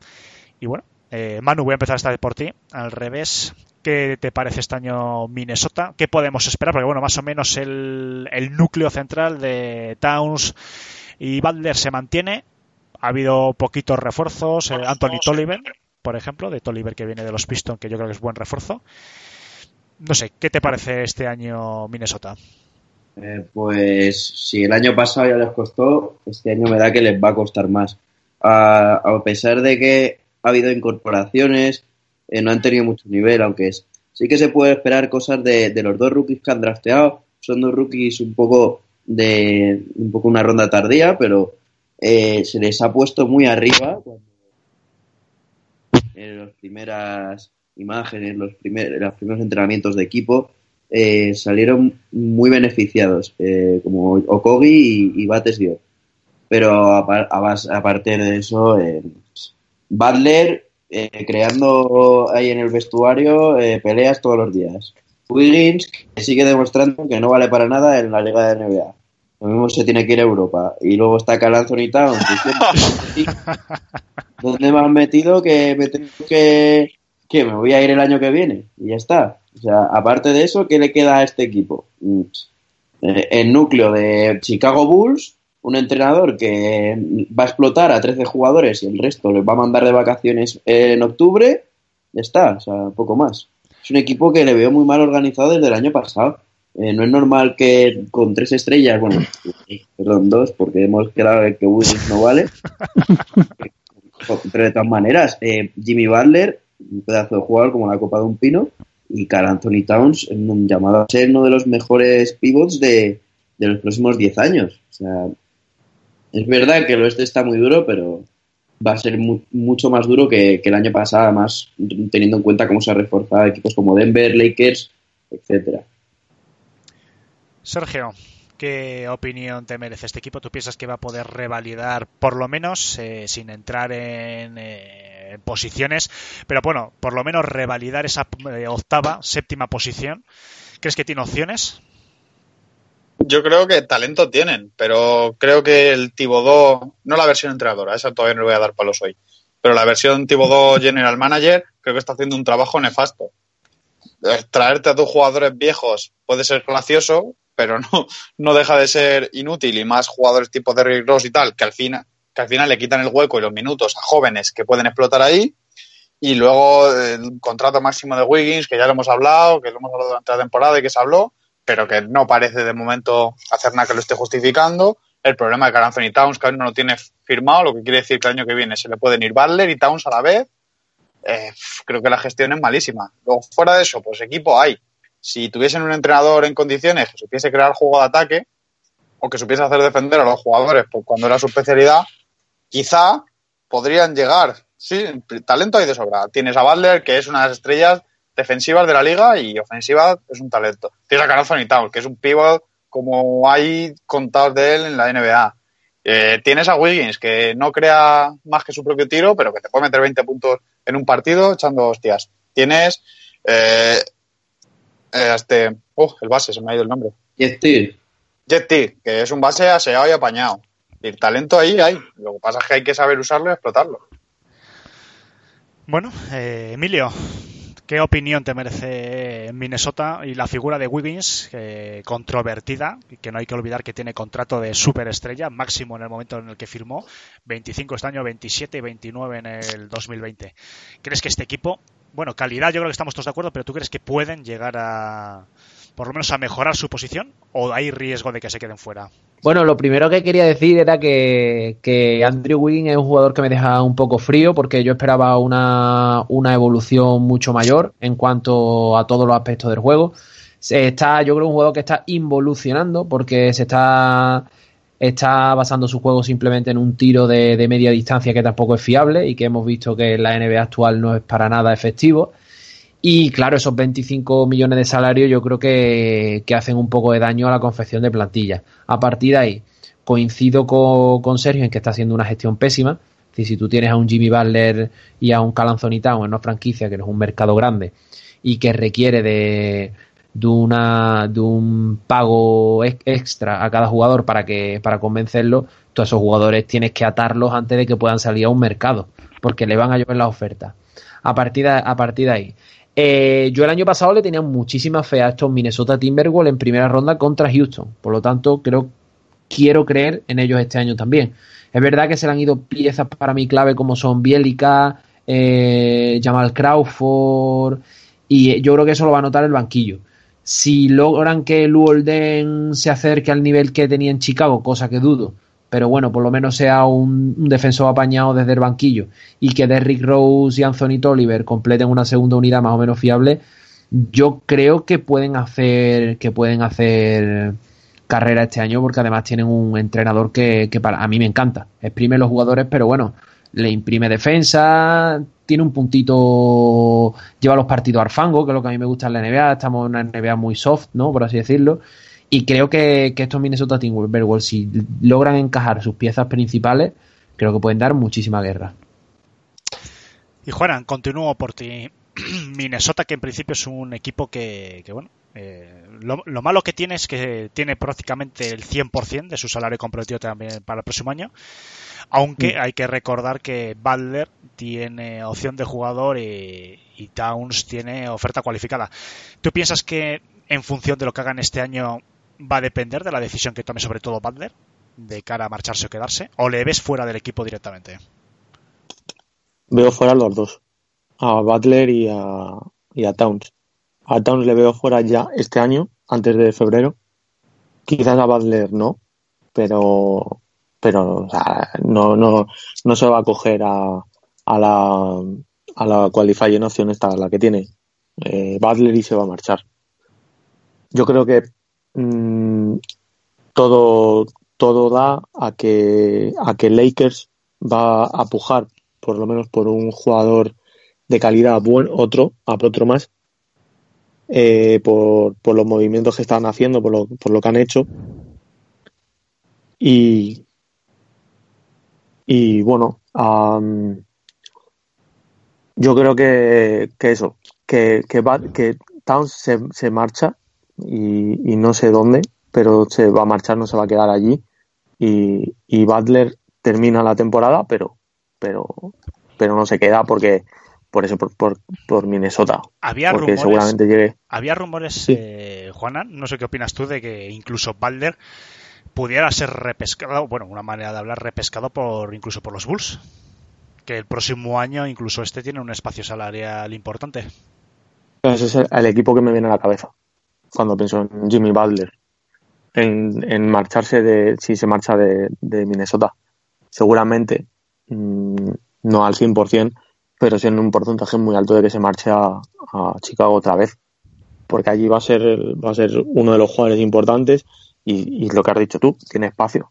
Y bueno, eh, Manu, voy a empezar esta vez por ti. Al revés, ¿qué te parece este año Minnesota? ¿Qué podemos esperar? Porque bueno, más o menos el, el núcleo central de Towns y Butler se mantiene ha habido poquitos refuerzos. Eh, Anthony Tolliver, por ejemplo, de Tolliver que viene de los Pistons, que yo creo que es buen refuerzo. No sé, ¿qué te parece este año Minnesota? Eh, pues si el año pasado ya les costó, este año me da que les va a costar más. A, pesar de que ha habido incorporaciones, eh, no han tenido mucho nivel, aunque es, sí que se puede esperar cosas de, de los dos rookies que han drafteado, son dos rookies un poco de un poco una ronda tardía, pero eh, se les ha puesto muy arriba en las primeras imágenes, los, primer, los primeros entrenamientos de equipo, eh, salieron muy beneficiados, eh, como Okogi y, y Bates dio. Pero aparte de eso, Butler creando ahí en el vestuario peleas todos los días. Wiggins que sigue demostrando que no vale para nada en la liga de NBA. Lo mismo se tiene que ir a Europa. Y luego está Carl Anthony Towns ¿Dónde me han metido que me tengo que, que me voy a ir el año que viene? Y ya está. O sea, aparte de eso, ¿qué le queda a este equipo? Mm, eh, el núcleo de Chicago Bulls, un entrenador que va a explotar a 13 jugadores y el resto les va a mandar de vacaciones en octubre, ya está, o sea, poco más. Es un equipo que le veo muy mal organizado desde el año pasado. Eh, no es normal que con tres estrellas, bueno, perdón, dos, porque hemos quedado que Willis no vale. Pero de todas maneras, eh, Jimmy Butler, un pedazo de jugador como la copa de un pino, y Carl Anthony Towns, llamado a ser uno de los mejores pivots de, de los próximos 10 años. O sea, es verdad que el oeste está muy duro, pero va a ser mu mucho más duro que, que, el año pasado, además teniendo en cuenta cómo se ha reforzado equipos como Denver, Lakers, etcétera. Sergio, ¿qué opinión te merece este equipo? ¿Tú piensas que va a poder revalidar, por lo menos, eh, sin entrar en, eh, posiciones, pero bueno, por lo menos revalidar esa eh, octava, séptima posición? ¿Crees que tiene opciones? Yo creo que talento tienen, pero creo que el Tibodó, no la versión entrenadora, esa todavía no le voy a dar palos hoy, pero la versión Tibodó General Manager creo que está haciendo un trabajo nefasto. Traerte a tus jugadores viejos puede ser gracioso, pero no, no deja de ser inútil y más jugadores tipo Derrick Rose y tal, que al, final, que al final le quitan el hueco y los minutos a jóvenes que pueden explotar ahí. Y luego el contrato máximo de Wiggins, que ya lo hemos hablado, que lo hemos hablado durante la temporada y que se habló, pero que no parece de momento hacer nada que lo esté justificando. El problema de que Anthony Towns, que aún no lo tiene firmado, lo que quiere decir que el año que viene se le pueden ir Butler y Towns a la vez. Eh, creo que la gestión es malísima. Luego, fuera de eso, pues equipo hay. Si tuviesen un entrenador en condiciones que supiese crear juego de ataque o que supiese hacer defender a los jugadores pues, cuando era su especialidad, quizá podrían llegar. Sí, talento hay de sobra. Tienes a Butler, que es una de las estrellas defensivas de la liga y ofensiva es un talento. Tienes a Carl Anthony Towns, que es un pivot como hay contados de él en la NBA. Eh, tienes a Wiggins, que no crea más que su propio tiro, pero que te puede meter 20 puntos en un partido echando hostias. Tienes eh, eh, este, uh, el base, se me ha ido el nombre. Jet T. Jet T, que es un base aseado y apañado. Y el talento ahí hay. Lo que pasa es que hay que saber usarlo y explotarlo. Bueno, eh, Emilio, ¿Qué opinión te merece Minnesota y la figura de Wiggins, eh, controvertida, que no hay que olvidar que tiene contrato de superestrella, máximo en el momento en el que firmó, 25 este año, 27 y 29 en el 2020? ¿Crees que este equipo, bueno, calidad yo creo que estamos todos de acuerdo, pero tú crees que pueden llegar a, por lo menos a mejorar su posición o hay riesgo de que se queden fuera? Bueno, lo primero que quería decir era que, que, Andrew Wiggins es un jugador que me deja un poco frío porque yo esperaba una, una evolución mucho mayor en cuanto a todos los aspectos del juego. Se está, yo creo, un jugador que está involucionando porque se está, está basando su juego simplemente en un tiro de, de media distancia que tampoco es fiable y que hemos visto que la NBA actual no es para nada efectivo. Y claro, esos 25 millones de salario yo creo que, que, hacen un poco de daño a la confección de plantilla. A partir de ahí, coincido con, con Sergio en que está haciendo una gestión pésima. Decir, si tú tienes a un Jimmy Butler y a un Calanzoni Town en una franquicia que no es un mercado grande y que requiere de, de, una, de un pago extra a cada jugador para, que, para convencerlo, todos esos jugadores tienes que atarlos antes de que puedan salir a un mercado, porque le van a llover la oferta. A partir de, a partir de ahí, eh, yo el año pasado le tenía muchísima fe a estos Minnesota Timberwolves en primera ronda contra Houston. Por lo tanto, creo, quiero creer en ellos este año también. Es verdad que se le han ido piezas para mí clave como son Bielica, eh, Jamal Crawford, y yo creo que eso lo va a notar el banquillo. Si logran que Luolden se acerque al nivel que tenía en Chicago, cosa que dudo, pero bueno, por lo menos sea un, un, defensor apañado desde el banquillo y que Derrick Rose y Anthony Tolliver completen una segunda unidad más o menos fiable, yo creo que pueden hacer que pueden hacer carrera este año porque además tienen un entrenador que, que para a mí me encanta. Exprime los jugadores, pero bueno, le imprime defensa, tiene un puntito, lleva los partidos al fango, que es lo que a mí me gusta en la NBA, estamos en una NBA muy soft, ¿no? Por así decirlo. Y creo que, que estos Minnesota Timberwolves, si logran encajar sus piezas principales, creo que pueden dar muchísima guerra. Y Juanan, continúo por ti. Minnesota, que en principio es un equipo que, que bueno, eh, lo, lo, malo que tiene es que tiene prácticamente el 100% de su salario comprometido también para el próximo año. Aunque mm. hay que recordar que Butler tiene opción de jugador y, y, Towns tiene oferta cualificada. ¿Tú piensas que en función de lo que hagan este año va a depender de la decisión que tome sobre todo Butler de cara a marcharse o quedarse? ¿O le ves fuera del equipo directamente? Veo fuera los dos. A Butler y a, y a Towns. A Towns le veo fuera ya este año, antes de febrero. Quizás a Butler no, pero pero no, no, no se va a coger a, a la a la qualifying opción esta, la que tiene eh, Butler y se va a marchar. Yo creo que mmm, todo, todo da a que, a que Lakers va a pujar por lo menos por un jugador de calidad buen, otro, a otro más, eh, por, por, los movimientos que están haciendo, por lo, por lo que han hecho. Y, y bueno, yo creo que, que eso, que, que Towns se, se marcha y, y, no sé dónde, pero se va a marchar, no se va a quedar allí. Y, y Butler termina la temporada, pero, pero, pero no se queda porque por eso, por, por, por Minnesota. Había porque rumores, seguramente llegue. Había rumores, sí. eh, Juana, no sé qué opinas tú de que incluso Balder pudiera ser repescado, bueno, una manera de hablar, repescado por incluso por los Bulls. Que el próximo año, incluso este, tiene un espacio salarial importante. Ese es el, el equipo que me viene a la cabeza cuando pienso en Jimmy Butler. En, en marcharse de, si se marcha de, de Minnesota. Seguramente, mmm, no al 100%, pero siendo un porcentaje muy alto de que se marche a, Chicago otra vez. Porque allí va a ser va a ser uno de los jugadores importantes y, y lo que has dicho tú, tiene espacio.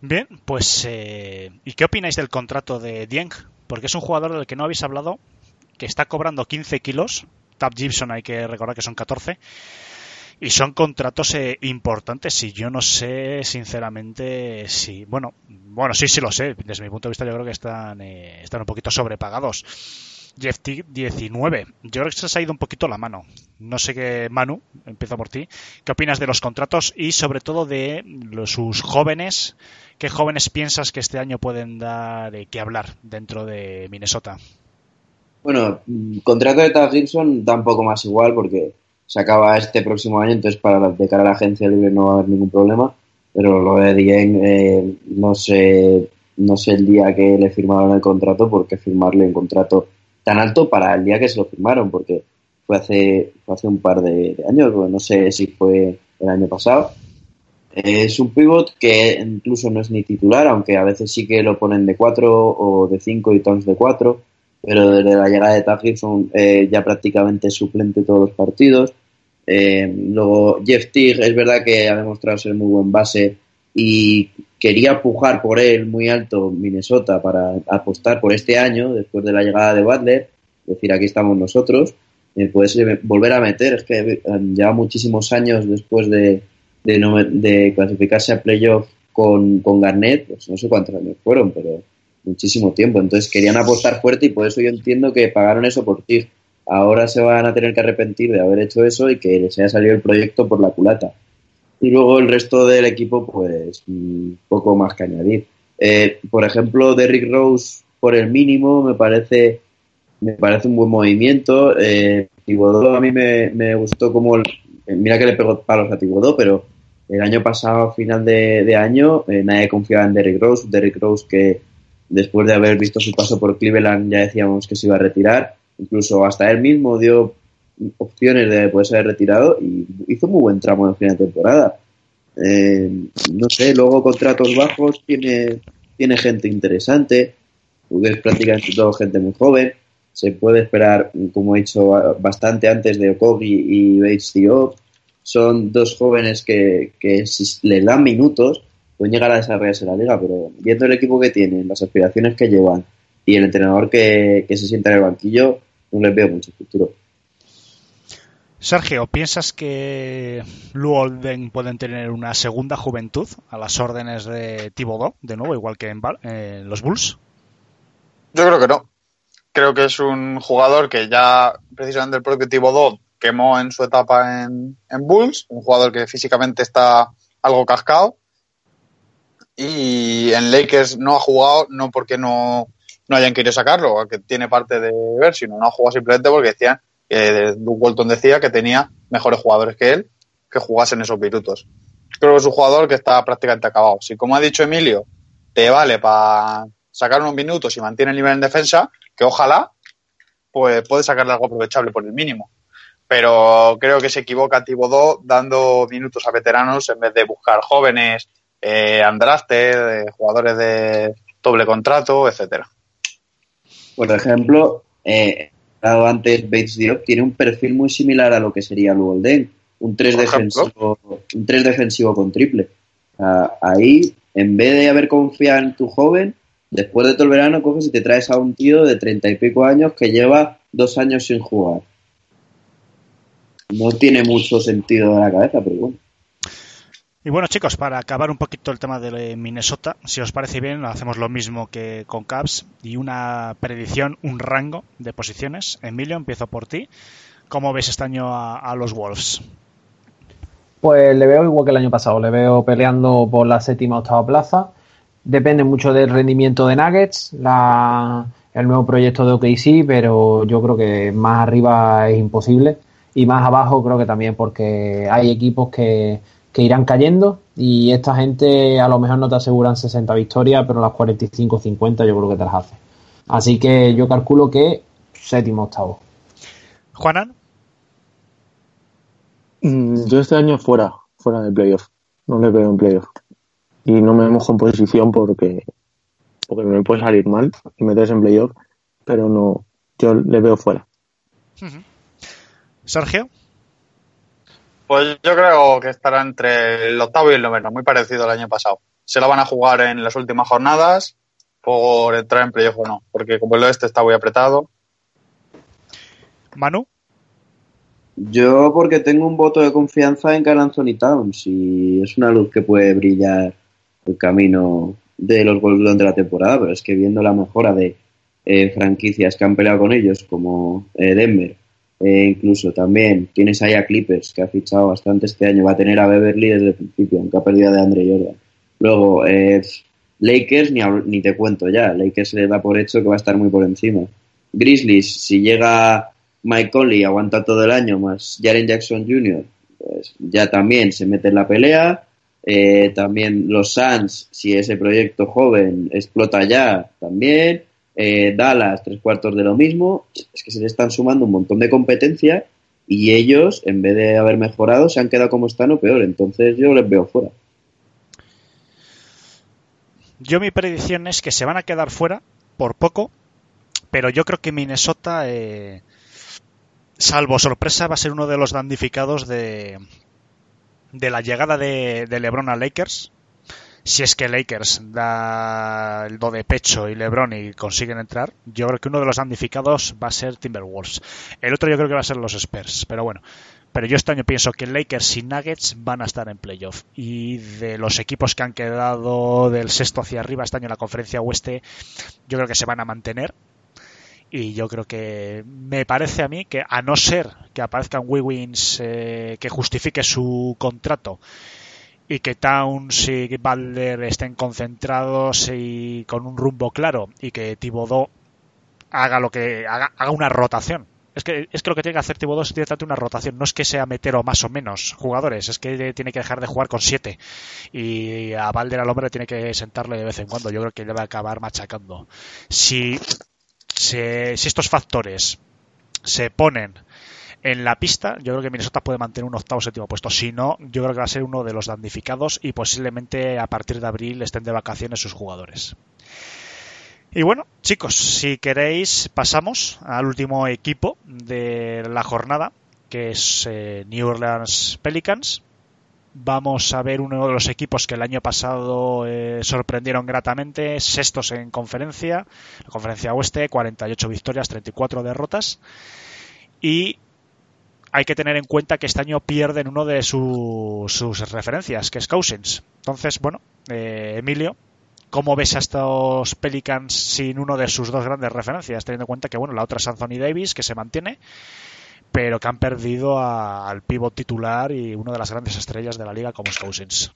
Bien, pues eh, ¿y qué opináis del contrato de Dieng? Porque es un jugador del que no habéis hablado, que está cobrando 15 kilos. Tab Gibson hay que recordar que son 14. Y son contratos eh, importantes y yo no sé, sinceramente, si. Bueno, bueno, sí, sí lo sé. Desde mi punto de vista, yo creo que están, eh, están un poquito sobrepagados. Jeff T 19. Yo creo que se ha ido un poquito la mano. No sé qué, Manu, empiezo por ti. ¿Qué opinas de los contratos y sobre todo de sus jóvenes? ¿Qué jóvenes piensas que este año pueden dar eh, que hablar dentro de Minnesota? Bueno, contrato de Taz Gibson da más igual porque se acaba este próximo año, entonces para de cara a la agencia libre no va a haber ningún problema. Pero lo de Dien, eh, no sé, no sé el día que le firmaron el contrato, porque firmarle un contrato tan alto para el día que se lo firmaron, porque fue hace, fue hace un par de, años, no sé si fue el año pasado. Es un pivot que incluso no es ni titular, aunque a veces sí que lo ponen de 4 o de 5 y Towns de 4, pero desde la llegada de Taj Gibson eh, ya prácticamente suplente todos los partidos. Eh, luego Jeff Tigg es verdad que ha demostrado ser muy buen base y quería pujar por él muy alto Minnesota para apostar por este año, después de la llegada de Butler, decir aquí estamos nosotros, eh, puedes volver a meter, es que ya muchísimos años después de, de, no, de clasificarse a playoff con, con Garnett, pues no sé cuántos años fueron, pero muchísimo tiempo. Entonces querían apostar fuerte y por eso yo entiendo que pagaron eso por ti. Ahora se van a tener que arrepentir de haber hecho eso y que les haya salido el proyecto por la culata. Y luego el resto del equipo, pues poco más que añadir. Eh, por ejemplo, Derrick Rose por el mínimo me parece me parece un buen movimiento. Eh, Tibodó a mí me, me gustó como mira que le pegó palos a Tibodó, pero el año pasado, final de, de año, eh, nadie confiaba en Derrick Rose. Derrick Rose que después de haber visto su paso por Cleveland ya decíamos que se iba a retirar. Incluso hasta él mismo dio opciones de poderse haber retirado y hizo muy buen tramo en final de temporada. Eh, no sé, luego contratos bajos, tiene, tiene gente interesante, es prácticamente todo gente muy joven. se puede esperar, como he dicho, bastante antes de Okogi y Bates. Son dos jóvenes que, que si les dan minutos pueden llegar a desarrollarse la liga, pero viendo el equipo que tienen, las aspiraciones que llevan y el entrenador que, que se sienta en el banquillo, no les veo mucho futuro. Sergio, ¿piensas que Luolden pueden tener una segunda juventud a las órdenes de Thibodeau, de nuevo, igual que en, en los Bulls? Yo creo que no. Creo que es un jugador que ya precisamente el propio Thibodeau quemó en su etapa en, en Bulls, un jugador que físicamente está algo cascado y en Lakers no ha jugado no porque no, no hayan querido sacarlo, que tiene parte de ver, sino no ha jugado simplemente porque decían que Luke Walton decía que tenía mejores jugadores que él que jugasen esos minutos. Creo que es un jugador que está prácticamente acabado. Si, como ha dicho Emilio, te vale para sacar unos minutos y mantiene el nivel en defensa, que ojalá, pues puede sacarle algo aprovechable por el mínimo. Pero creo que se equivoca Tibodó dando minutos a veteranos en vez de buscar jóvenes, eh, andraste, jugadores de doble contrato, etcétera. Por ejemplo, eh, antes Bates Diop tiene un perfil muy similar a lo que sería Luolden, un 3 defensivo, un 3 defensivo con triple. ahí, en vez de haber confiado en tu joven, después de todo el verano coges y te traes a un tío de treinta y pico años que lleva dos años sin jugar. No tiene mucho sentido de la cabeza, pero bueno. Y bueno, chicos, para acabar un poquito el tema de Minnesota, si os parece bien, hacemos lo mismo que con Cavs y una predicción, un rango de posiciones. Emilio, empiezo por ti. ¿Cómo ves este año a, los Wolves? Pues le veo igual que el año pasado, le veo peleando por la séptima o octava plaza. Depende mucho del rendimiento de Nuggets, la, el nuevo proyecto de OKC, pero yo creo que más arriba es imposible. Y más abajo creo que también porque hay equipos que que irán cayendo y esta gente a lo mejor no te aseguran 60 victorias, pero las 45-50 yo creo que te las hace. Así que yo calculo que séptimo, octavo. Juanan. Mm, yo este año fuera, fuera del playoff. No le veo en playoff. Y no me mojo en posición porque, porque me puede salir mal y meterse en playoff, pero no, yo le veo fuera. Sergio. Pues yo creo que estará entre el octavo y el noveno, muy parecido al año pasado. Se la van a jugar en las últimas jornadas por entrar en playoff o no, porque como el oeste está muy apretado. Manu. Yo porque tengo un voto de confianza en Carl Anthony Towns y es una luz que puede brillar el camino de los Wolves durante la temporada, pero es que viendo la mejora de eh, franquicias que han peleado con ellos, como eh, Denver, eh, incluso también tienes ahí a Clippers, que ha fichado bastante este año. Va a tener a Beverly desde el principio, aunque ha perdido de Andre Jordan. Luego, eh, Lakers, ni, ni te cuento ya. Lakers le da por hecho que va a estar muy por encima. Grizzlies, si llega Mike Conley, aguanta todo el año, más Jaren Jackson Jr., pues ya también se mete en la pelea. Eh, también los Suns, si ese proyecto joven explota ya, también. Eh, Dallas, tres cuartos de lo mismo. Es que se le están sumando un montón de competencia y ellos, en vez de haber mejorado, se han quedado como están o peor. Entonces yo les veo fuera. Yo mi predicción es que se van a quedar fuera por poco, pero yo creo que Minnesota, eh, salvo sorpresa, va a ser uno de los damnificados de, de la llegada de, de LeBron a Lakers si es que Lakers da el do de pecho y LeBron y consiguen entrar, yo creo que uno de los damnificados va a ser Timberwolves. El otro yo creo que va a ser los Spurs, pero bueno. Pero yo este año pienso que Lakers y Nuggets van a estar en playoff. Y de los equipos que han quedado del sexto hacia arriba este año en la conferencia oeste, yo creo que se van a mantener. Y yo creo que me parece a mí que a no ser que aparezcan Wiggins eh, que justifique su contrato y que Towns y Balder estén concentrados y con un rumbo claro y que Thibodeau haga lo que haga, haga una rotación. Es que, es que lo que tiene que hacer Thibodeau es directamente una rotación. No es que sea meter o más o menos jugadores, es que tiene que dejar de jugar con siete. Y a Balder al hombre tiene que sentarle de vez en cuando. Yo creo que le va a acabar machacando. Si, si estos factores se ponen en la pista, yo creo que Minnesota puede mantener un octavo séptimo puesto. Si no, yo creo que va a ser uno de los damnificados y posiblemente a partir de abril estén de vacaciones sus jugadores. Y bueno, chicos, si queréis, pasamos al último equipo de la jornada, que es eh, New Orleans Pelicans. Vamos a ver uno de los equipos que el año pasado eh, sorprendieron gratamente, sextos en conferencia, la conferencia oeste, 48 victorias, 34 derrotas. Y hay que tener en cuenta que este año pierden uno de sus referencias, que es Cousins. Entonces, bueno, eh, Emilio, ¿cómo ves a estos Pelicans sin uno de sus dos grandes referencias? Teniendo en cuenta que, bueno, la otra es Anthony Davis, que se mantiene, pero que han perdido al pivot titular y una de las grandes estrellas de la liga como es Cousins.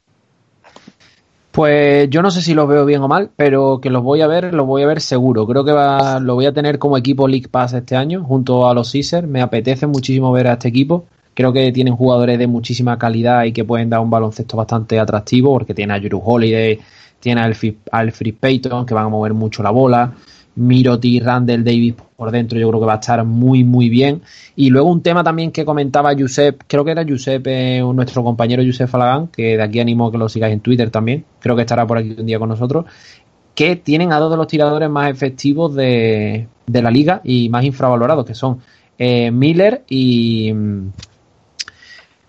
Pues yo no sé si lo veo bien o mal, pero que los voy a ver, los voy a ver seguro. Creo que va, lo voy a tener como equipo League Pass este año, junto a los Caesars. Me apetece muchísimo ver a este equipo. Creo que tienen jugadores de muchísima calidad y que pueden dar un baloncesto bastante atractivo, porque tiene a Drew Holiday, tiene a Alfred Payton, que van a mover mucho la bola. Miroti, Randall, Davis por dentro, yo creo que va a estar muy, muy bien. Y luego un tema también que comentaba Josep, creo que era Josep, eh, nuestro compañero Josep Falagán, que de aquí animo a que lo sigáis en Twitter también, creo que estará por aquí un día con nosotros, que tienen a dos de los tiradores más efectivos de, la liga y más infravalorados, que son eh, Miller y.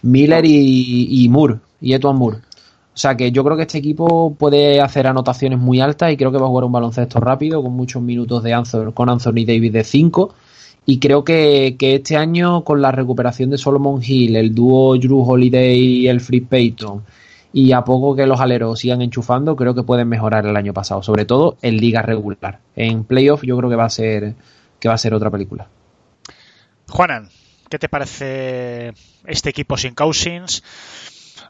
Miller y, y Moore, y Etuan Moore. O sea que yo creo que este equipo puede hacer anotaciones muy altas y creo que va a jugar un baloncesto rápido con muchos minutos de Anthony, con Anthony Davis de 5. Y creo que, este año, con la recuperación de Solomon Hill, el dúo Drew Holiday y el Free Payton, y a poco que los aleros sigan enchufando, creo que pueden mejorar el año pasado, sobre todo en liga regular. En playoff yo creo que va a ser que va a ser otra película. Juanan, ¿qué te parece este equipo sin Cousins?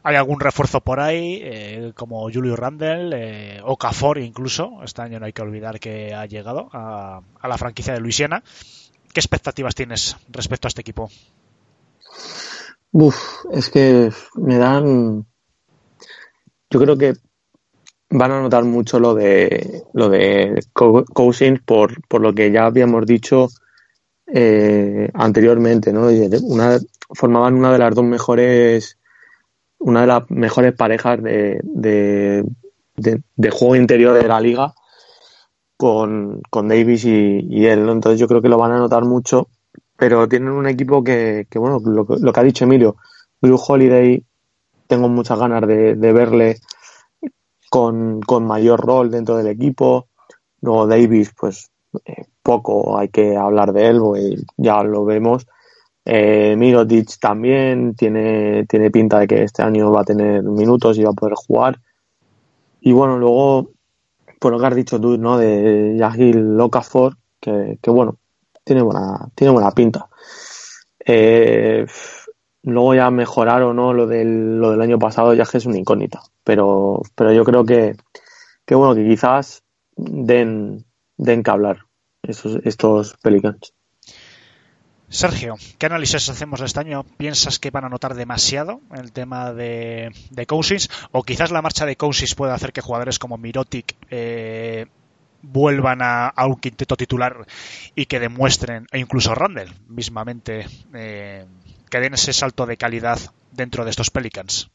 Hay algún refuerzo por ahí, eh, como Julio Randle, eh, Okafor incluso. Este año no hay que olvidar que ha llegado a, la franquicia de Luisiana. ¿Qué expectativas tienes respecto a este equipo? Uf, es que me dan. Yo creo que van a notar mucho lo de lo de Cousins por, por lo que ya habíamos dicho eh, anteriormente, ¿no? Formaban una de las dos mejores una de las mejores parejas de, de, juego interior de la liga con, Davis y, él. Entonces yo creo que lo van a notar mucho, pero tienen un equipo que, bueno, lo, que ha dicho Emilio, Blue Holiday, tengo muchas ganas de, verle con, mayor rol dentro del equipo. Luego Davis, pues eh, poco hay que hablar de él, ya lo vemos. Eh, Mirotic también tiene, tiene pinta de que este año va a tener minutos y va a poder jugar. Y bueno, luego, por lo que has dicho tú, ¿no? De Yagil Locafor, que, que bueno, tiene buena, tiene buena pinta. Eh, luego ya mejorar o no lo del, lo del año pasado ya es una incógnita. Pero, pero yo creo que, que bueno, que quizás den, den que hablar esos, estos Pelicans. Sergio, ¿qué análisis hacemos de este año? ¿Piensas que van a notar demasiado el tema de, de Cousins? ¿O quizás la marcha de Cousins puede hacer que jugadores como Mirotic eh, vuelvan a, un quinteto titular y que demuestren, e incluso Randall mismamente, eh, que den ese salto de calidad dentro de estos Pelicans?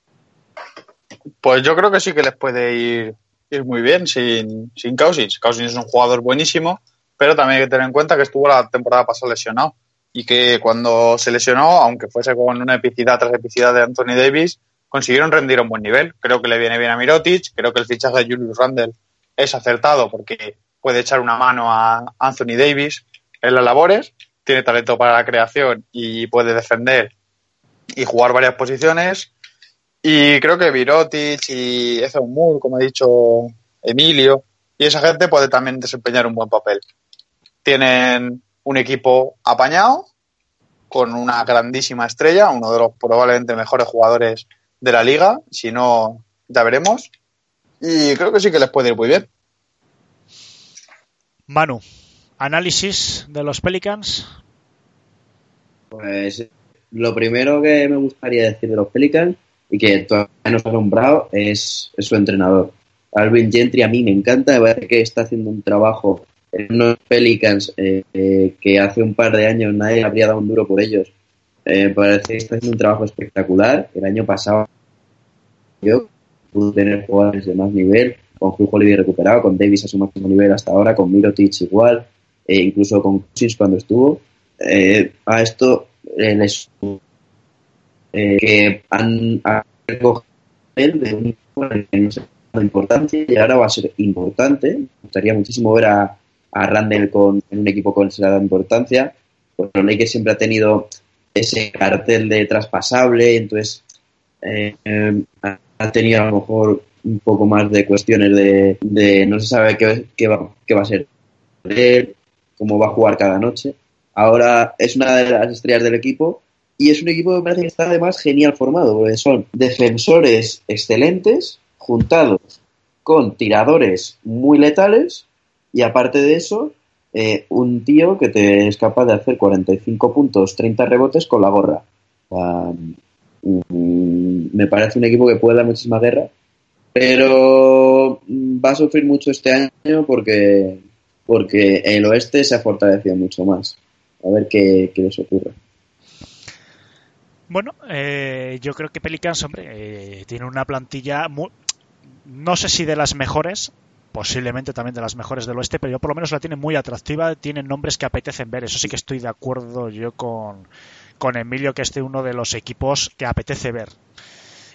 Pues yo creo que sí que les puede ir, ir muy bien sin, sin Cousins. Cousins es un jugador buenísimo, pero también hay que tener en cuenta que estuvo la temporada pasada lesionado y que cuando se lesionó, aunque fuese con una epicidad tras epicidad de Anthony Davis, consiguieron rendir a un buen nivel. Creo que le viene bien a Mirotic, creo que el fichaje de Julius Randle es acertado porque puede echar una mano a Anthony Davis en las labores, tiene talento para la creación y puede defender y jugar varias posiciones. Y creo que Mirotic y Ethan Moore, como ha dicho Emilio, y esa gente puede también desempeñar un buen papel. Tienen un equipo apañado, con una grandísima estrella, uno de los probablemente mejores jugadores de la liga, si no, ya veremos. Y creo que sí que les puede ir muy bien. Manu, análisis de los Pelicans. Pues lo primero que me gustaría decir de los Pelicans y que todavía no se ha nombrado es, es su entrenador. Alvin Gentry a mí me encanta, me parece que está haciendo un trabajo unos Pelicans eh, eh, que hace un par de años nadie habría dado un duro por ellos. Eh, parece que está haciendo un trabajo espectacular. El año pasado yo pude tener jugadores de más nivel con Hugh Holiday recuperado, con Davis a su máximo nivel hasta ahora, con Mirotic igual, e incluso con Cousins cuando estuvo. Eh, a esto eh, les que han, han recogido de un importancia y ahora va a ser importante. Me gustaría muchísimo ver a, a Randall con, en un equipo con esa importancia. Pues siempre ha tenido ese cartel de traspasable, entonces eh, ha tenido a lo mejor un poco más de cuestiones de, de no se sabe qué, qué, va, qué va a ser cómo va a jugar cada noche. Ahora es una de las estrellas del equipo y es un equipo que me parece que está además genial formado, porque son defensores excelentes juntados con tiradores muy letales y aparte de eso, eh, un tío que te es capaz de hacer 45 puntos, 30 rebotes con la gorra. Mm, me parece un equipo que puede dar muchísima guerra, pero mm, va a sufrir mucho este año porque, porque el oeste se ha fortalecido mucho más. A ver qué, qué les ocurre. Bueno, eh, yo creo que Pelicans, hombre, eh, tiene una plantilla muy, no sé si de las mejores, posiblemente también de las mejores del oeste, pero yo por lo menos la tiene muy atractiva, tiene nombres que apetecen ver, eso sí que estoy de acuerdo yo con, con Emilio, que este es uno de los equipos que apetece ver,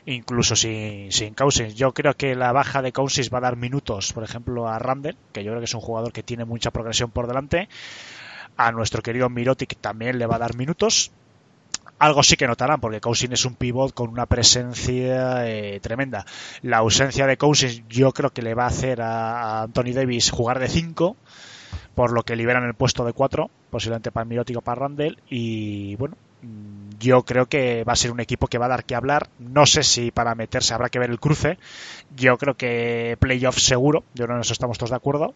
incluso sin, sin. Yo creo que la baja de Cousins va a dar minutos, por ejemplo, a Randall, que yo creo que es un jugador que tiene mucha progresión por delante, a nuestro querido Mirotic también le va a dar minutos, algo sí que notarán, porque Cousins es un pivot con una presencia eh, tremenda. La ausencia de Cousins yo creo que le va a hacer a, Anthony Davis jugar de 5, por lo que liberan el puesto de 4, posiblemente para Mirotic o para Randall. Y bueno, mm, yo creo que va a ser un equipo que va a dar que hablar. No sé si para meterse habrá que ver el cruce. Yo creo que playoff seguro, yo creo que en eso estamos todos de acuerdo,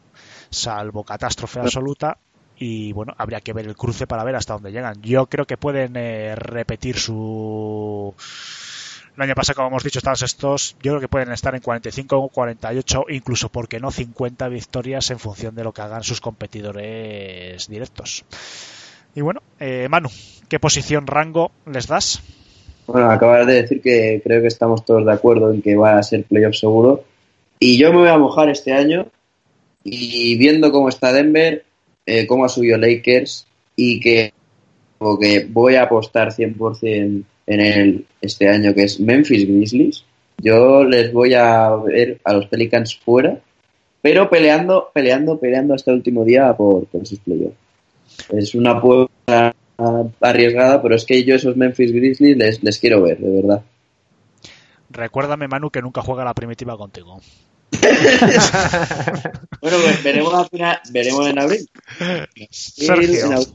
salvo catástrofe absoluta y bueno, habría que ver el cruce para ver hasta dónde llegan. Yo creo que pueden eh, repetir su... El año pasado, como hemos dicho, estaban estos, yo creo que pueden estar en 45, 48, incluso, porque no 50 victorias en función de lo que hagan sus competidores directos. Y bueno, eh, Manu, ¿qué posición, rango les das? Bueno, acabas de decir que creo que estamos todos de acuerdo en que va a ser playoff seguro. Y yo me voy a mojar este año y viendo cómo está Denver, eh, cómo ha subido Lakers y que, voy a apostar 100% en el este año que es Memphis Grizzlies. Yo les voy a ver a los Pelicans fuera, pero peleando, peleando, peleando hasta el último día por, por sus playoffs. Es una apuesta arriesgada, pero es que yo esos Memphis Grizzlies les, les quiero ver, de verdad. Recuérdame, Manu, que nunca juega la primitiva contigo. bueno, pues veremos al final, veremos en abril. Sergio. En abril.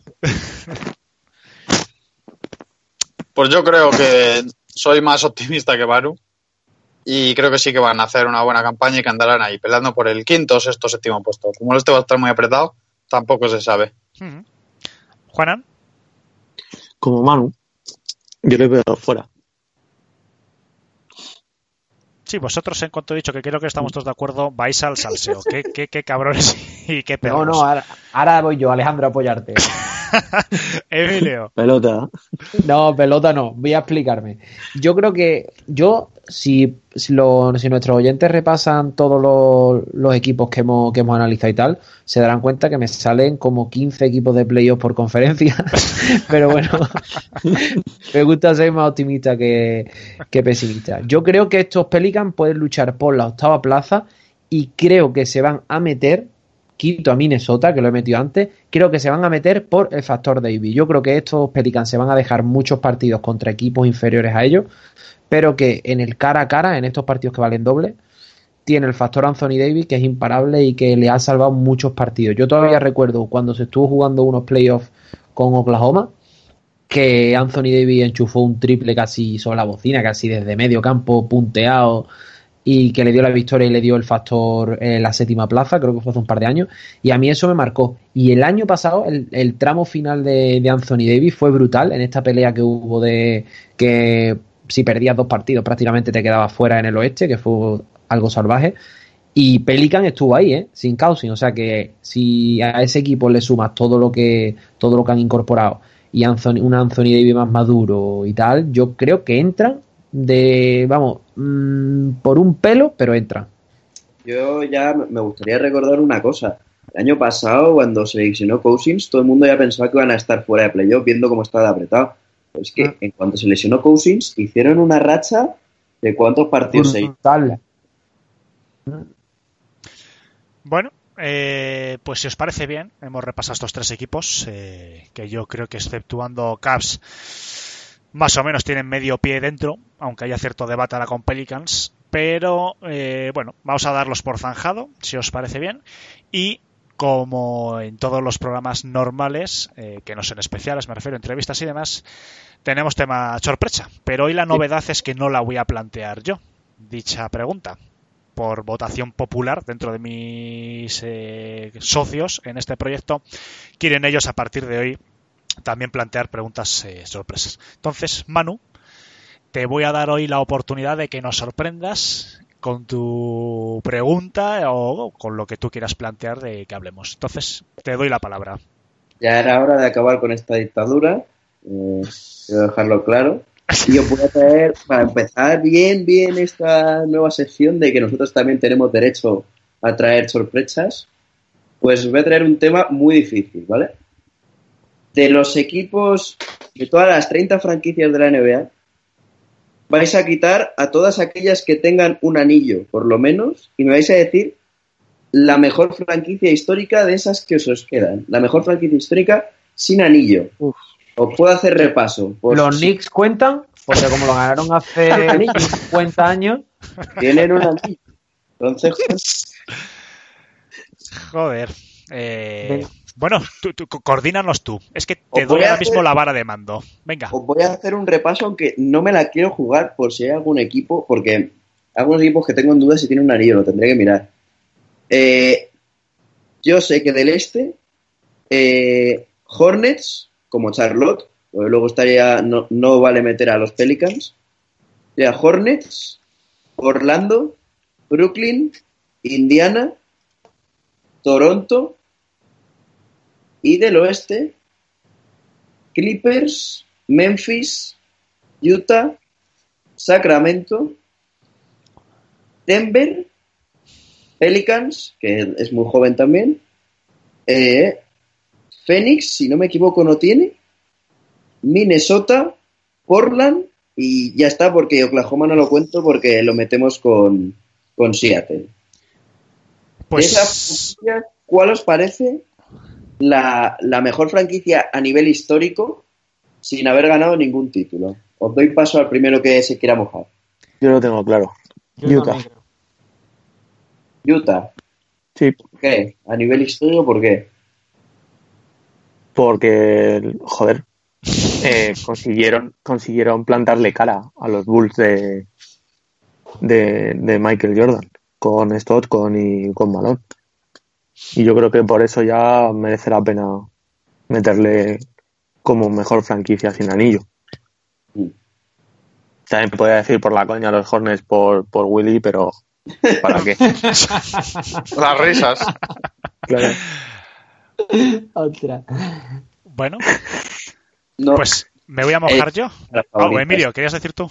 Pues yo creo que soy más optimista que Baru. Y creo que sí que van a hacer una buena campaña y que andarán ahí peleando por el quinto, sexto, séptimo puesto. Como este va a estar muy apretado, tampoco se sabe. Juanan, Como Manu, yo le veo fuera. Sí, vosotros en cuanto he dicho que creo que estamos todos de acuerdo, vais al salseo. ¿Qué, qué, qué cabrones y qué No, perros. no, ahora, ahora voy yo, Alejandro, a apoyarte. Emilio. Pelota. No, pelota no, voy a explicarme. Yo creo que yo, si, si, lo- si nuestros oyentes repasan todos los, los equipos que hemos, que hemos analizado y tal, se darán cuenta que me salen como 15 equipos de playoff por conferencia. Pero bueno, me gusta ser más optimista que, que pesimista. Yo creo que estos Pelicans pueden luchar por la octava plaza y creo que se van a meter quito a Minnesota, que lo he metido antes, creo que se van a meter por el factor Davis. Yo creo que estos Pelicans se van a dejar muchos partidos contra equipos inferiores a ellos, pero que en el cara a cara, en estos partidos que valen doble, tiene el factor Anthony Davis, que es imparable y que le ha salvado muchos partidos. Yo todavía recuerdo cuando se estuvo jugando unos playoffs con Oklahoma, que Anthony Davis enchufó un triple casi sobre la bocina, casi desde medio campo, punteado, y que le dio la victoria y le dio el factor eh, la séptima plaza, creo que fue hace un par de años, y a mí eso me marcó. Y el año pasado, el, tramo final de, de Anthony Davis fue brutal en esta pelea que hubo de que si perdías dos partidos prácticamente te quedabas fuera en el oeste, que fue algo salvaje. Y Pelican estuvo ahí, ¿eh? sin Cousins. O sea que si a ese equipo le sumas todo lo que, todo lo que han incorporado y Anthony, un Anthony Davis más maduro y tal, yo creo que entran de, vamos, mm, por un pelo, pero entran. yo ya me gustaría recordar una cosa. El año pasado, cuando se lesionó Cousins, todo el mundo ya pensaba que iban a estar fuera de playoff viendo cómo estaba apretado. Pero es que Ah. en cuanto se lesionó Cousins, hicieron una racha de cuántos partidos se Brutal. Bueno, eh, pues si os parece bien, hemos repasado estos tres equipos eh, que yo creo que exceptuando Cavs más o menos tienen medio pie dentro, aunque haya cierto debate ahora con Pelicans. Pero eh, bueno, vamos a darlos por zanjado, si os parece bien. Y como en todos los programas normales, eh, que no son especiales, me refiero a entrevistas y demás, tenemos tema sorpresa. Pero hoy la novedad es que no la voy a plantear yo, dicha pregunta por votación popular dentro de mis eh, socios en este proyecto, quieren ellos a partir de hoy también plantear preguntas eh, sorpresas. Entonces, Manu, te voy a dar hoy la oportunidad de que nos sorprendas con tu pregunta o con lo que tú quieras plantear de que hablemos. Entonces, te doy la palabra. Ya era hora de acabar con esta dictadura. Eh, quiero dejarlo claro. Y voy a traer, para empezar bien, bien esta nueva sección de que nosotros también tenemos derecho a traer sorpresas, pues voy a traer un tema muy difícil, ¿vale? De los equipos, de todas las 30 franquicias de la NBA, vais a quitar a todas aquellas que tengan un anillo, por lo menos, y me vais a decir la mejor franquicia histórica de esas que os, os quedan. La mejor franquicia histórica sin anillo. Uf. Os puedo hacer repaso. Los Knicks cuentan, porque como lo ganaron hace 50 años, tienen un anillo. Entonces, Joder. Eh. Bueno, tú, tú, coordínanos tú. Es que te doy ahora hacer- mismo la vara de mando. Venga. os voy a hacer un repaso, aunque no me la quiero jugar por si hay algún equipo, porque algunos equipos que tengo en duda si tienen un anillo, lo tendré que mirar. Eh, yo sé que del este, eh, Hornets, como Charlotte, porque luego estaría, no, no vale meter a los Pelicans. Ya, Hornets, Orlando, Brooklyn, Indiana, Toronto y del oeste, Clippers, Memphis, Utah, Sacramento, Denver, Pelicans, que es muy joven también, eh, Phoenix, si no me equivoco, no tiene, Minnesota, Portland y ya está, porque Oklahoma no lo cuento porque lo metemos con, con Seattle. Pues franquicias, ¿cuál os parece la, la mejor franquicia a nivel histórico sin haber ganado ningún título? Os doy paso al primero que se quiera mojar. Yo lo tengo claro. yo Utah. Utah. Sí, ¿Qué? ¿A nivel histórico por qué? porque, joder, eh, consiguieron, consiguieron plantarle cara a los Bulls de, de, de Michael Jordan, con Stott con, y con Malone. Y yo creo que por eso ya merece la pena meterle como mejor franquicia sin anillo. También podría decir por la coña los Hornets por, por Willy, pero ¿para qué? Las risas. Claro. Ostras. bueno, No, pues me voy a mojar Eh, yo. Oh. Emilio, ¿querías decir tú?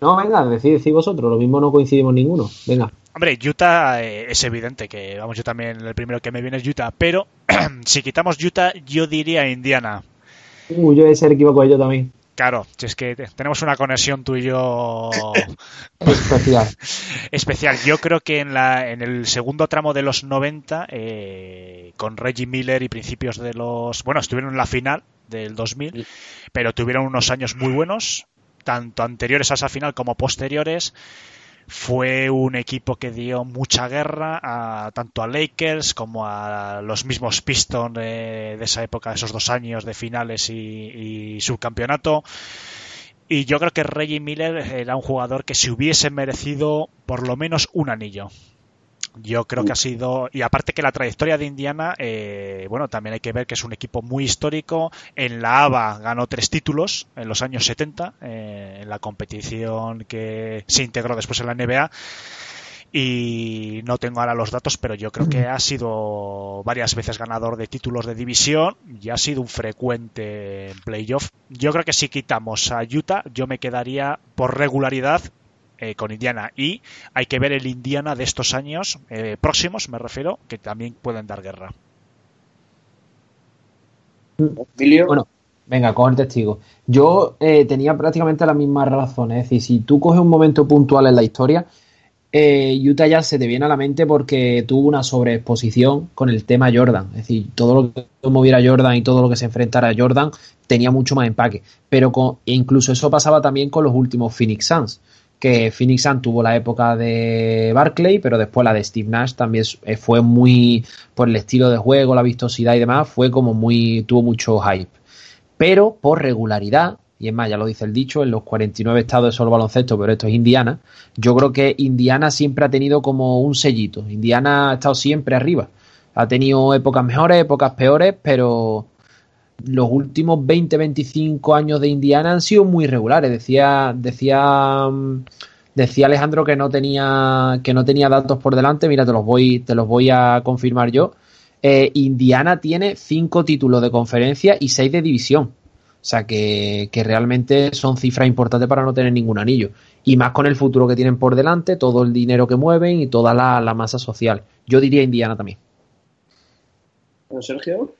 No, venga, decid, decid vosotros, lo mismo no coincidimos ninguno. Venga. Hombre, Utah eh, es evidente que, vamos, yo también, el primero que me viene es Utah, pero si quitamos Utah, yo diría Indiana. Uh, yo he ser equivocado yo también. Claro, si es que te- tenemos una conexión tú y yo Especial. especial. Yo creo que en, la, en el segundo tramo de los 90, eh, con Reggie Miller y principios de los... Bueno, estuvieron en la final del 2000, pero tuvieron unos años muy buenos, tanto anteriores a esa final como posteriores. Fue un equipo que dio mucha guerra a, tanto a Lakers como a los mismos Pistons de, esa época, esos dos años de finales y, y subcampeonato. Y yo creo que Reggie Miller era un jugador que se hubiese merecido por lo menos un anillo. Yo creo que ha sido. Y aparte que la trayectoria de Indiana, eh, bueno, también hay que ver que es un equipo muy histórico. En la ABA ganó tres títulos en los años 70, eh, en la competición que se integró después en la NBA. Y no tengo ahora los datos, pero yo creo que ha sido varias veces ganador de títulos de división y ha sido un frecuente en playoff. Yo creo que si quitamos a Utah, yo me quedaría por regularidad eh, con Indiana. Y hay que ver el Indiana de estos años eh, próximos, me refiero, que también pueden dar guerra. Bueno, venga, coge el testigo. Yo eh, tenía prácticamente la misma razón. Es decir, si tú coges un momento puntual en la historia, eh, Utah ya se te viene a la mente porque tuvo una sobreexposición con el tema Jordan. Es decir, todo lo que moviera Jordan y todo lo que se enfrentara a Jordan tenía mucho más empaque. Pero con, e incluso eso pasaba también con los últimos Phoenix Suns. Que Phoenix Suns tuvo la época de Barclay, pero después la de Steve Nash también eh, fue muy, por el estilo de juego, la vistosidad y demás, fue como muy, tuvo mucho hype. Pero por regularidad, y es más, ya lo dice el dicho, en los 49 estados de solo baloncesto, pero esto es Indiana, yo creo que Indiana siempre ha tenido como un sellito. Indiana ha estado siempre arriba. Ha tenido épocas mejores, épocas peores, pero los últimos 20, 25 años de Indiana han sido muy regulares. Decía, decía, mm, decía Alejandro que no tenía, que no tenía datos por delante. Mira, te los voy, te los voy a confirmar yo. Eh, Indiana tiene cinco títulos de conferencia y seis de división. O sea que, que, realmente son cifras importantes para no tener ningún anillo. Y más con el futuro que tienen por delante, todo el dinero que mueven y toda la, la masa social. Yo diría Indiana también. Sergio?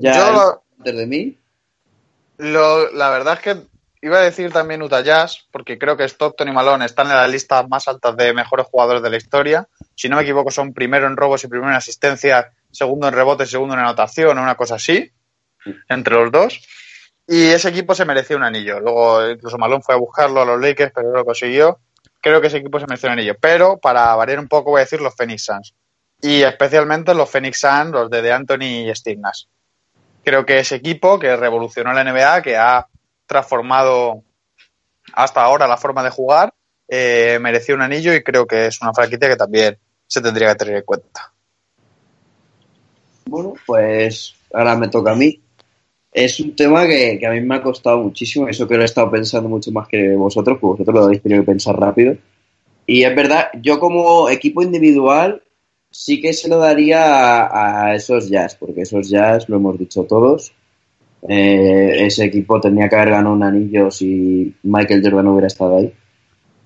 Ya Yo, antes de mí. Lo, la verdad es que iba a decir también Utah Jazz, porque creo que Stockton y Malone están en la lista más altas de mejores jugadores de la historia. Si no me equivoco, son primero en robos y primero en asistencia, segundo en rebotes y segundo en anotación, o una cosa así, entre los dos. Y ese equipo se merecía un anillo. Luego, incluso Malone fue a buscarlo a los Lakers, pero no lo consiguió. Creo que ese equipo se merecía un anillo. Pero, para variar un poco, voy a decir los Phoenix Suns. Y especialmente los Phoenix Suns, los de, Anthony y Steve Nash. Creo que ese equipo que revolucionó la NBA, que ha transformado hasta ahora la forma de jugar, eh, mereció un anillo y creo que es una franquicia que también se tendría que tener en cuenta. Bueno, pues ahora me toca a mí. Es un tema que, que, a mí me ha costado muchísimo, eso que lo he estado pensando mucho más que vosotros, porque vosotros lo habéis tenido que pensar rápido. Y es verdad, yo como equipo individual sí que se lo daría a, esos jazz, porque esos jazz, lo hemos dicho todos, eh, ese equipo tenía que haber ganado un anillo si Michael Jordan hubiera estado ahí.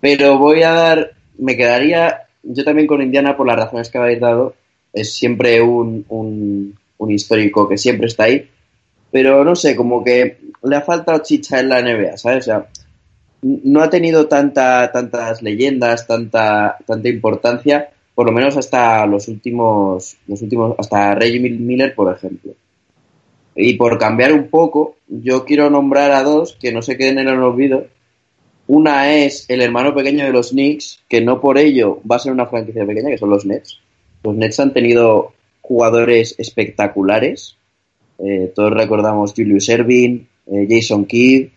Pero voy a dar, me quedaría yo también con Indiana por las razones que habéis dado. Es siempre un, un, un histórico que siempre está ahí pero no sé, como que le ha faltado chicha en la NBA, ¿sabes? O sea, no ha tenido tanta, tantas leyendas, tanta, tanta importancia, por lo menos hasta los últimos, los últimos, hasta Reggie Miller, por ejemplo. Y por cambiar un poco, yo quiero nombrar a dos que no se queden en el olvido. Una es el hermano pequeño de los Knicks, que no por ello va a ser una franquicia pequeña, que son los Nets. Los Nets han tenido jugadores espectaculares, eh, todos recordamos Julius Erving, eh, Jason Kidd,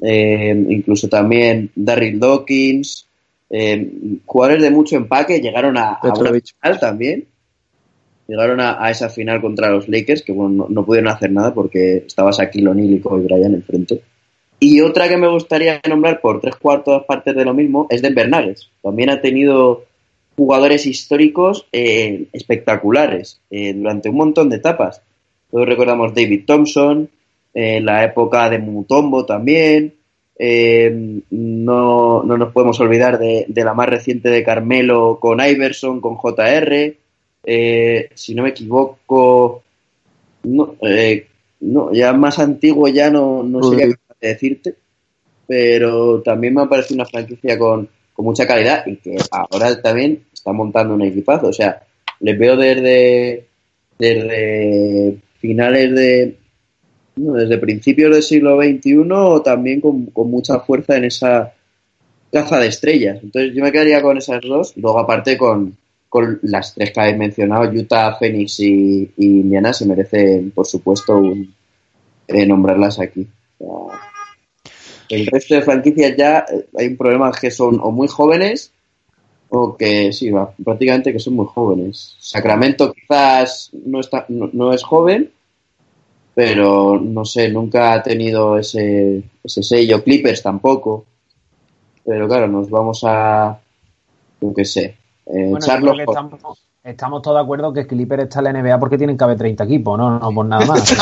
eh, incluso también Darryl Dawkins. Jugadores de mucho empaque llegaron a, a una final también. Llegaron a, a, esa final contra los Lakers, que bueno, no, no pudieron hacer nada porque estaba Shaquille O'Neal y Kobe Bryant enfrente. Y otra que me gustaría nombrar por tres cuartos partes de lo mismo es Denver Nuggets. También ha tenido jugadores históricos eh, espectaculares eh, durante un montón de etapas. Todos recordamos David Thompson, eh, la época de Mutombo también. Eh, no, no, nos podemos olvidar de, de, la más reciente de Carmelo con Iverson, con JR. Eh, si no me equivoco, no, no, ya más antiguo ya no, no sería capaz de decirte, pero también me ha parecido una franquicia con, con mucha calidad y que ahora también está montando un equipazo. O sea, les veo desde, desde finales de, desde principios del siglo XXI también con, mucha fuerza en esa caza de estrellas. Entonces yo me quedaría con esas dos, luego aparte con, con las tres que habéis mencionado, Utah, Phoenix y, Indiana, se merecen, por supuesto, un, eh, nombrarlas aquí. O el resto de franquicias ya eh, hay un problema que son o muy jóvenes o que sí, va, prácticamente que son muy jóvenes. Sacramento quizás no, está, no, es joven, pero no sé, nunca ha tenido ese, ese sello. Clippers tampoco. Pero claro, nos vamos a, yo qué sé, eh, bueno, Charlos. Estamos, estamos, todos de acuerdo que Clippers está en la NBA porque tienen que haber 30 equipos, no, no por nada más.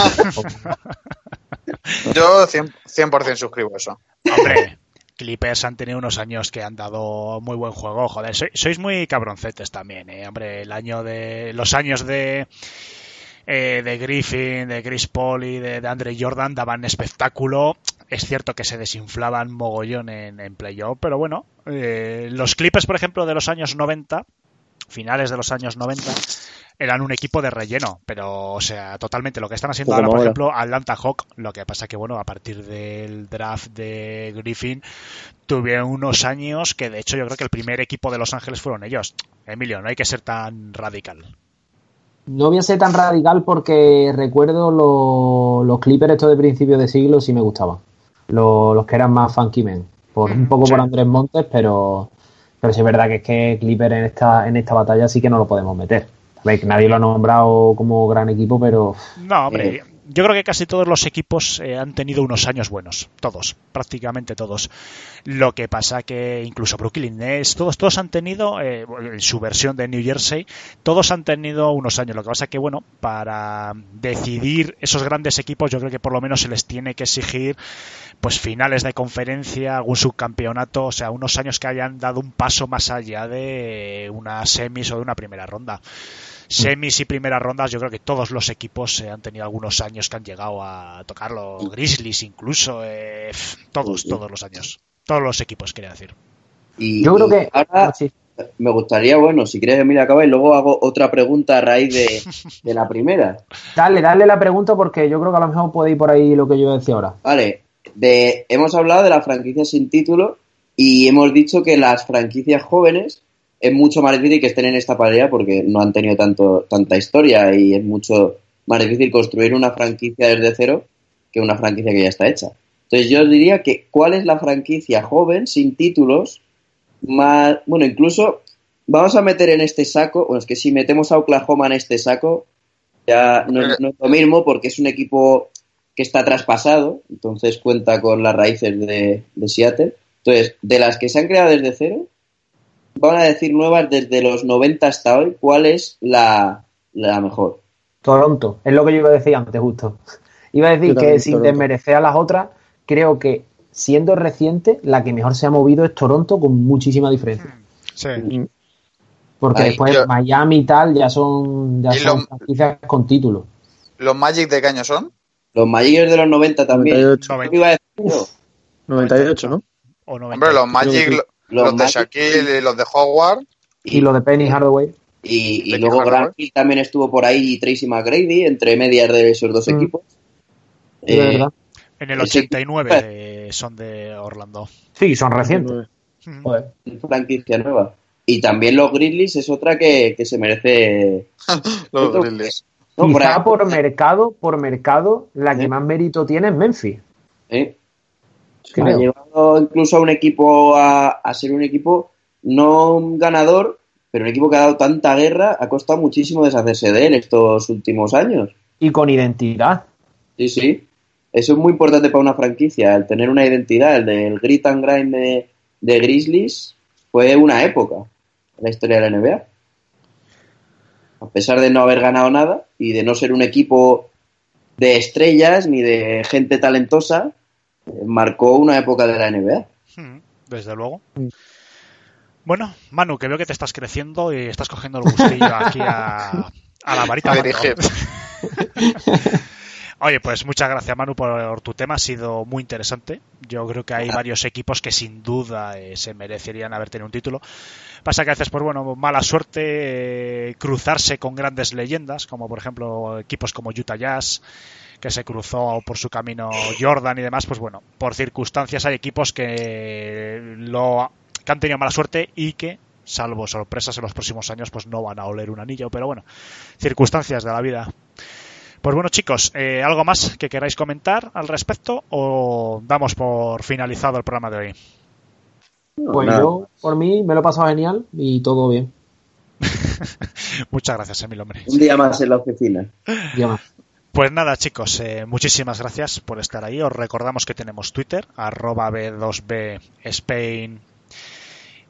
yo 100%, 100 suscribo eso. Hombre, Clippers han tenido unos años que han dado muy buen juego. Joder, sois muy cabroncetes también, ¿eh? Hombre, el año de. Los años de. Eh, de Griffin, de Chris Paul y de, Andre Jordan daban espectáculo. Es cierto que se desinflaban mogollón en, en playoff, pero bueno, eh, los Clippers, por ejemplo, de los años 90, finales de los años 90, eran un equipo de relleno, pero, o sea, totalmente lo que están haciendo ahora, por ejemplo, Atlanta Hawk, lo que pasa que, bueno, a partir del draft de Griffin, tuvieron unos años que, de hecho, yo creo que el primer equipo de Los Ángeles fueron ellos. Emilio, no hay que ser tan radical. No voy a ser tan radical porque recuerdo los Clippers estos de principio de siglo sí me gustaban. Los, que eran más funky men. Por, un poco por Andrés Montes, pero, pero sí es verdad que es que Clipper en esta, en esta batalla sí que no lo podemos meter nadie lo ha nombrado como gran equipo, pero. No, hombre. Eh, yo creo que casi todos los equipos eh, han tenido unos años buenos, todos, prácticamente todos. Lo que pasa que incluso Brooklyn Nets, todos, todos han tenido eh, su versión de New Jersey, todos han tenido unos años. Lo que pasa que bueno, para decidir esos grandes equipos, yo creo que por lo menos se les tiene que exigir pues finales de conferencia, algún subcampeonato, o sea, unos años que hayan dado un paso más allá de una semis o de una primera ronda semis y primeras rondas, yo creo que todos los equipos eh, han tenido algunos años que han llegado a tocarlo. Grizzlies incluso, eh, todos, todos los años. Todos los equipos, quería decir. Y, yo creo que ahora ah, me gustaría, bueno, si quieres, Emilia, acaba y luego hago otra pregunta a raíz de, la primera. Dale, dale la pregunta porque yo creo que a lo mejor puede ir por ahí lo que yo decía ahora. Vale, de, hemos hablado de la franquicia sin título y hemos dicho que las franquicias jóvenes es mucho más difícil que estén en esta pelea porque no han tenido tanto, tanta historia y es mucho más difícil construir una franquicia desde cero que una franquicia que ya está hecha. Entonces yo diría que cuál es la franquicia joven, sin títulos, más, bueno, incluso vamos a meter en este saco, bueno, es que si metemos a Oklahoma en este saco, ya no, es lo mismo porque es un equipo que está traspasado, entonces cuenta con las raíces de, de Seattle. Entonces, de las que se han creado desde cero, van a decir nuevas desde los 90 hasta hoy, ¿cuál es la, mejor? Toronto, es lo que yo iba a decir antes, justo. Iba a decir que sin desmerecer a las otras, creo que siendo reciente, la que mejor se ha movido es Toronto con muchísima diferencia. Sí. Porque después Miami y tal ya son, ya son franquicias con título. ¿Los Magic de qué año son? Los Magic de los 90 también. 98, 98 ¿no? Hombre, los Magic, los, de Shaquille y los de Howard. Y los de Penny Hardaway. Y, luego Grant Hill también estuvo por ahí y Tracy McGrady, entre medias de esos dos mm. equipos. Eh, en el 89 son de Orlando. Sí, son recientes. Franquicia nueva. Y también los Grizzlies es otra que, se merece. los Grizzlies. Quizá por mercado, por mercado, la que más mérito tiene es Memphis. ¿Eh? Ha llevado incluso a un equipo a, ser un equipo no ganador, pero un equipo que ha dado tanta guerra, ha costado muchísimo deshacerse de él estos últimos años. Y con identidad. Sí, sí. Eso es muy importante para una franquicia, el tener una identidad. El del grit and grind de, de Grizzlies fue una época en la historia de la NBA. A pesar de no haber ganado nada y de no ser un equipo de estrellas ni de gente talentosa, marcó una época de la NBA. Hmm, desde luego. Bueno, Manu, que veo que te estás creciendo y estás cogiendo el gustillo aquí a, la varita. Oye, pues muchas gracias Manu por tu tema, ha sido muy interesante. Yo creo que hay varios equipos que sin duda eh, se merecerían haber tenido un título. Pasa que a veces, pues bueno, mala suerte eh, cruzarse con grandes leyendas, como por ejemplo equipos como Utah Jazz, que se cruzó por su camino Jordan y demás, pues bueno, por circunstancias hay equipos que lo que han tenido mala suerte y que salvo sorpresas en los próximos años, pues no van a oler un anillo, pero bueno, circunstancias de la vida. Pues bueno, chicos, eh, ¿algo más que queráis comentar al respecto o damos por finalizado el programa de hoy? Pues yo, por mí, me lo he pasado genial y todo bien. Muchas gracias, Emil, hombre. Un día más en la oficina. Un día más. Pues nada, chicos, eh, muchísimas gracias por estar ahí. Os recordamos que tenemos Twitter, arroba B2B Spain.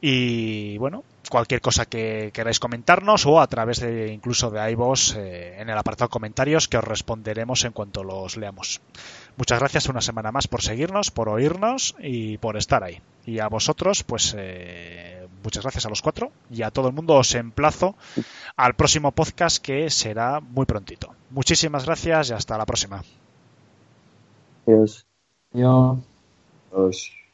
Y bueno, cualquier cosa que queráis comentarnos o a través de incluso de iVoox eh, en el apartado comentarios que os responderemos en cuanto los leamos. Muchas gracias una semana más por seguirnos, por oírnos y por estar ahí. Y a vosotros, pues eh, muchas gracias a los cuatro y a todo el mundo os emplazo al próximo podcast que será muy prontito. Muchísimas gracias y hasta la próxima. Adiós. Adiós.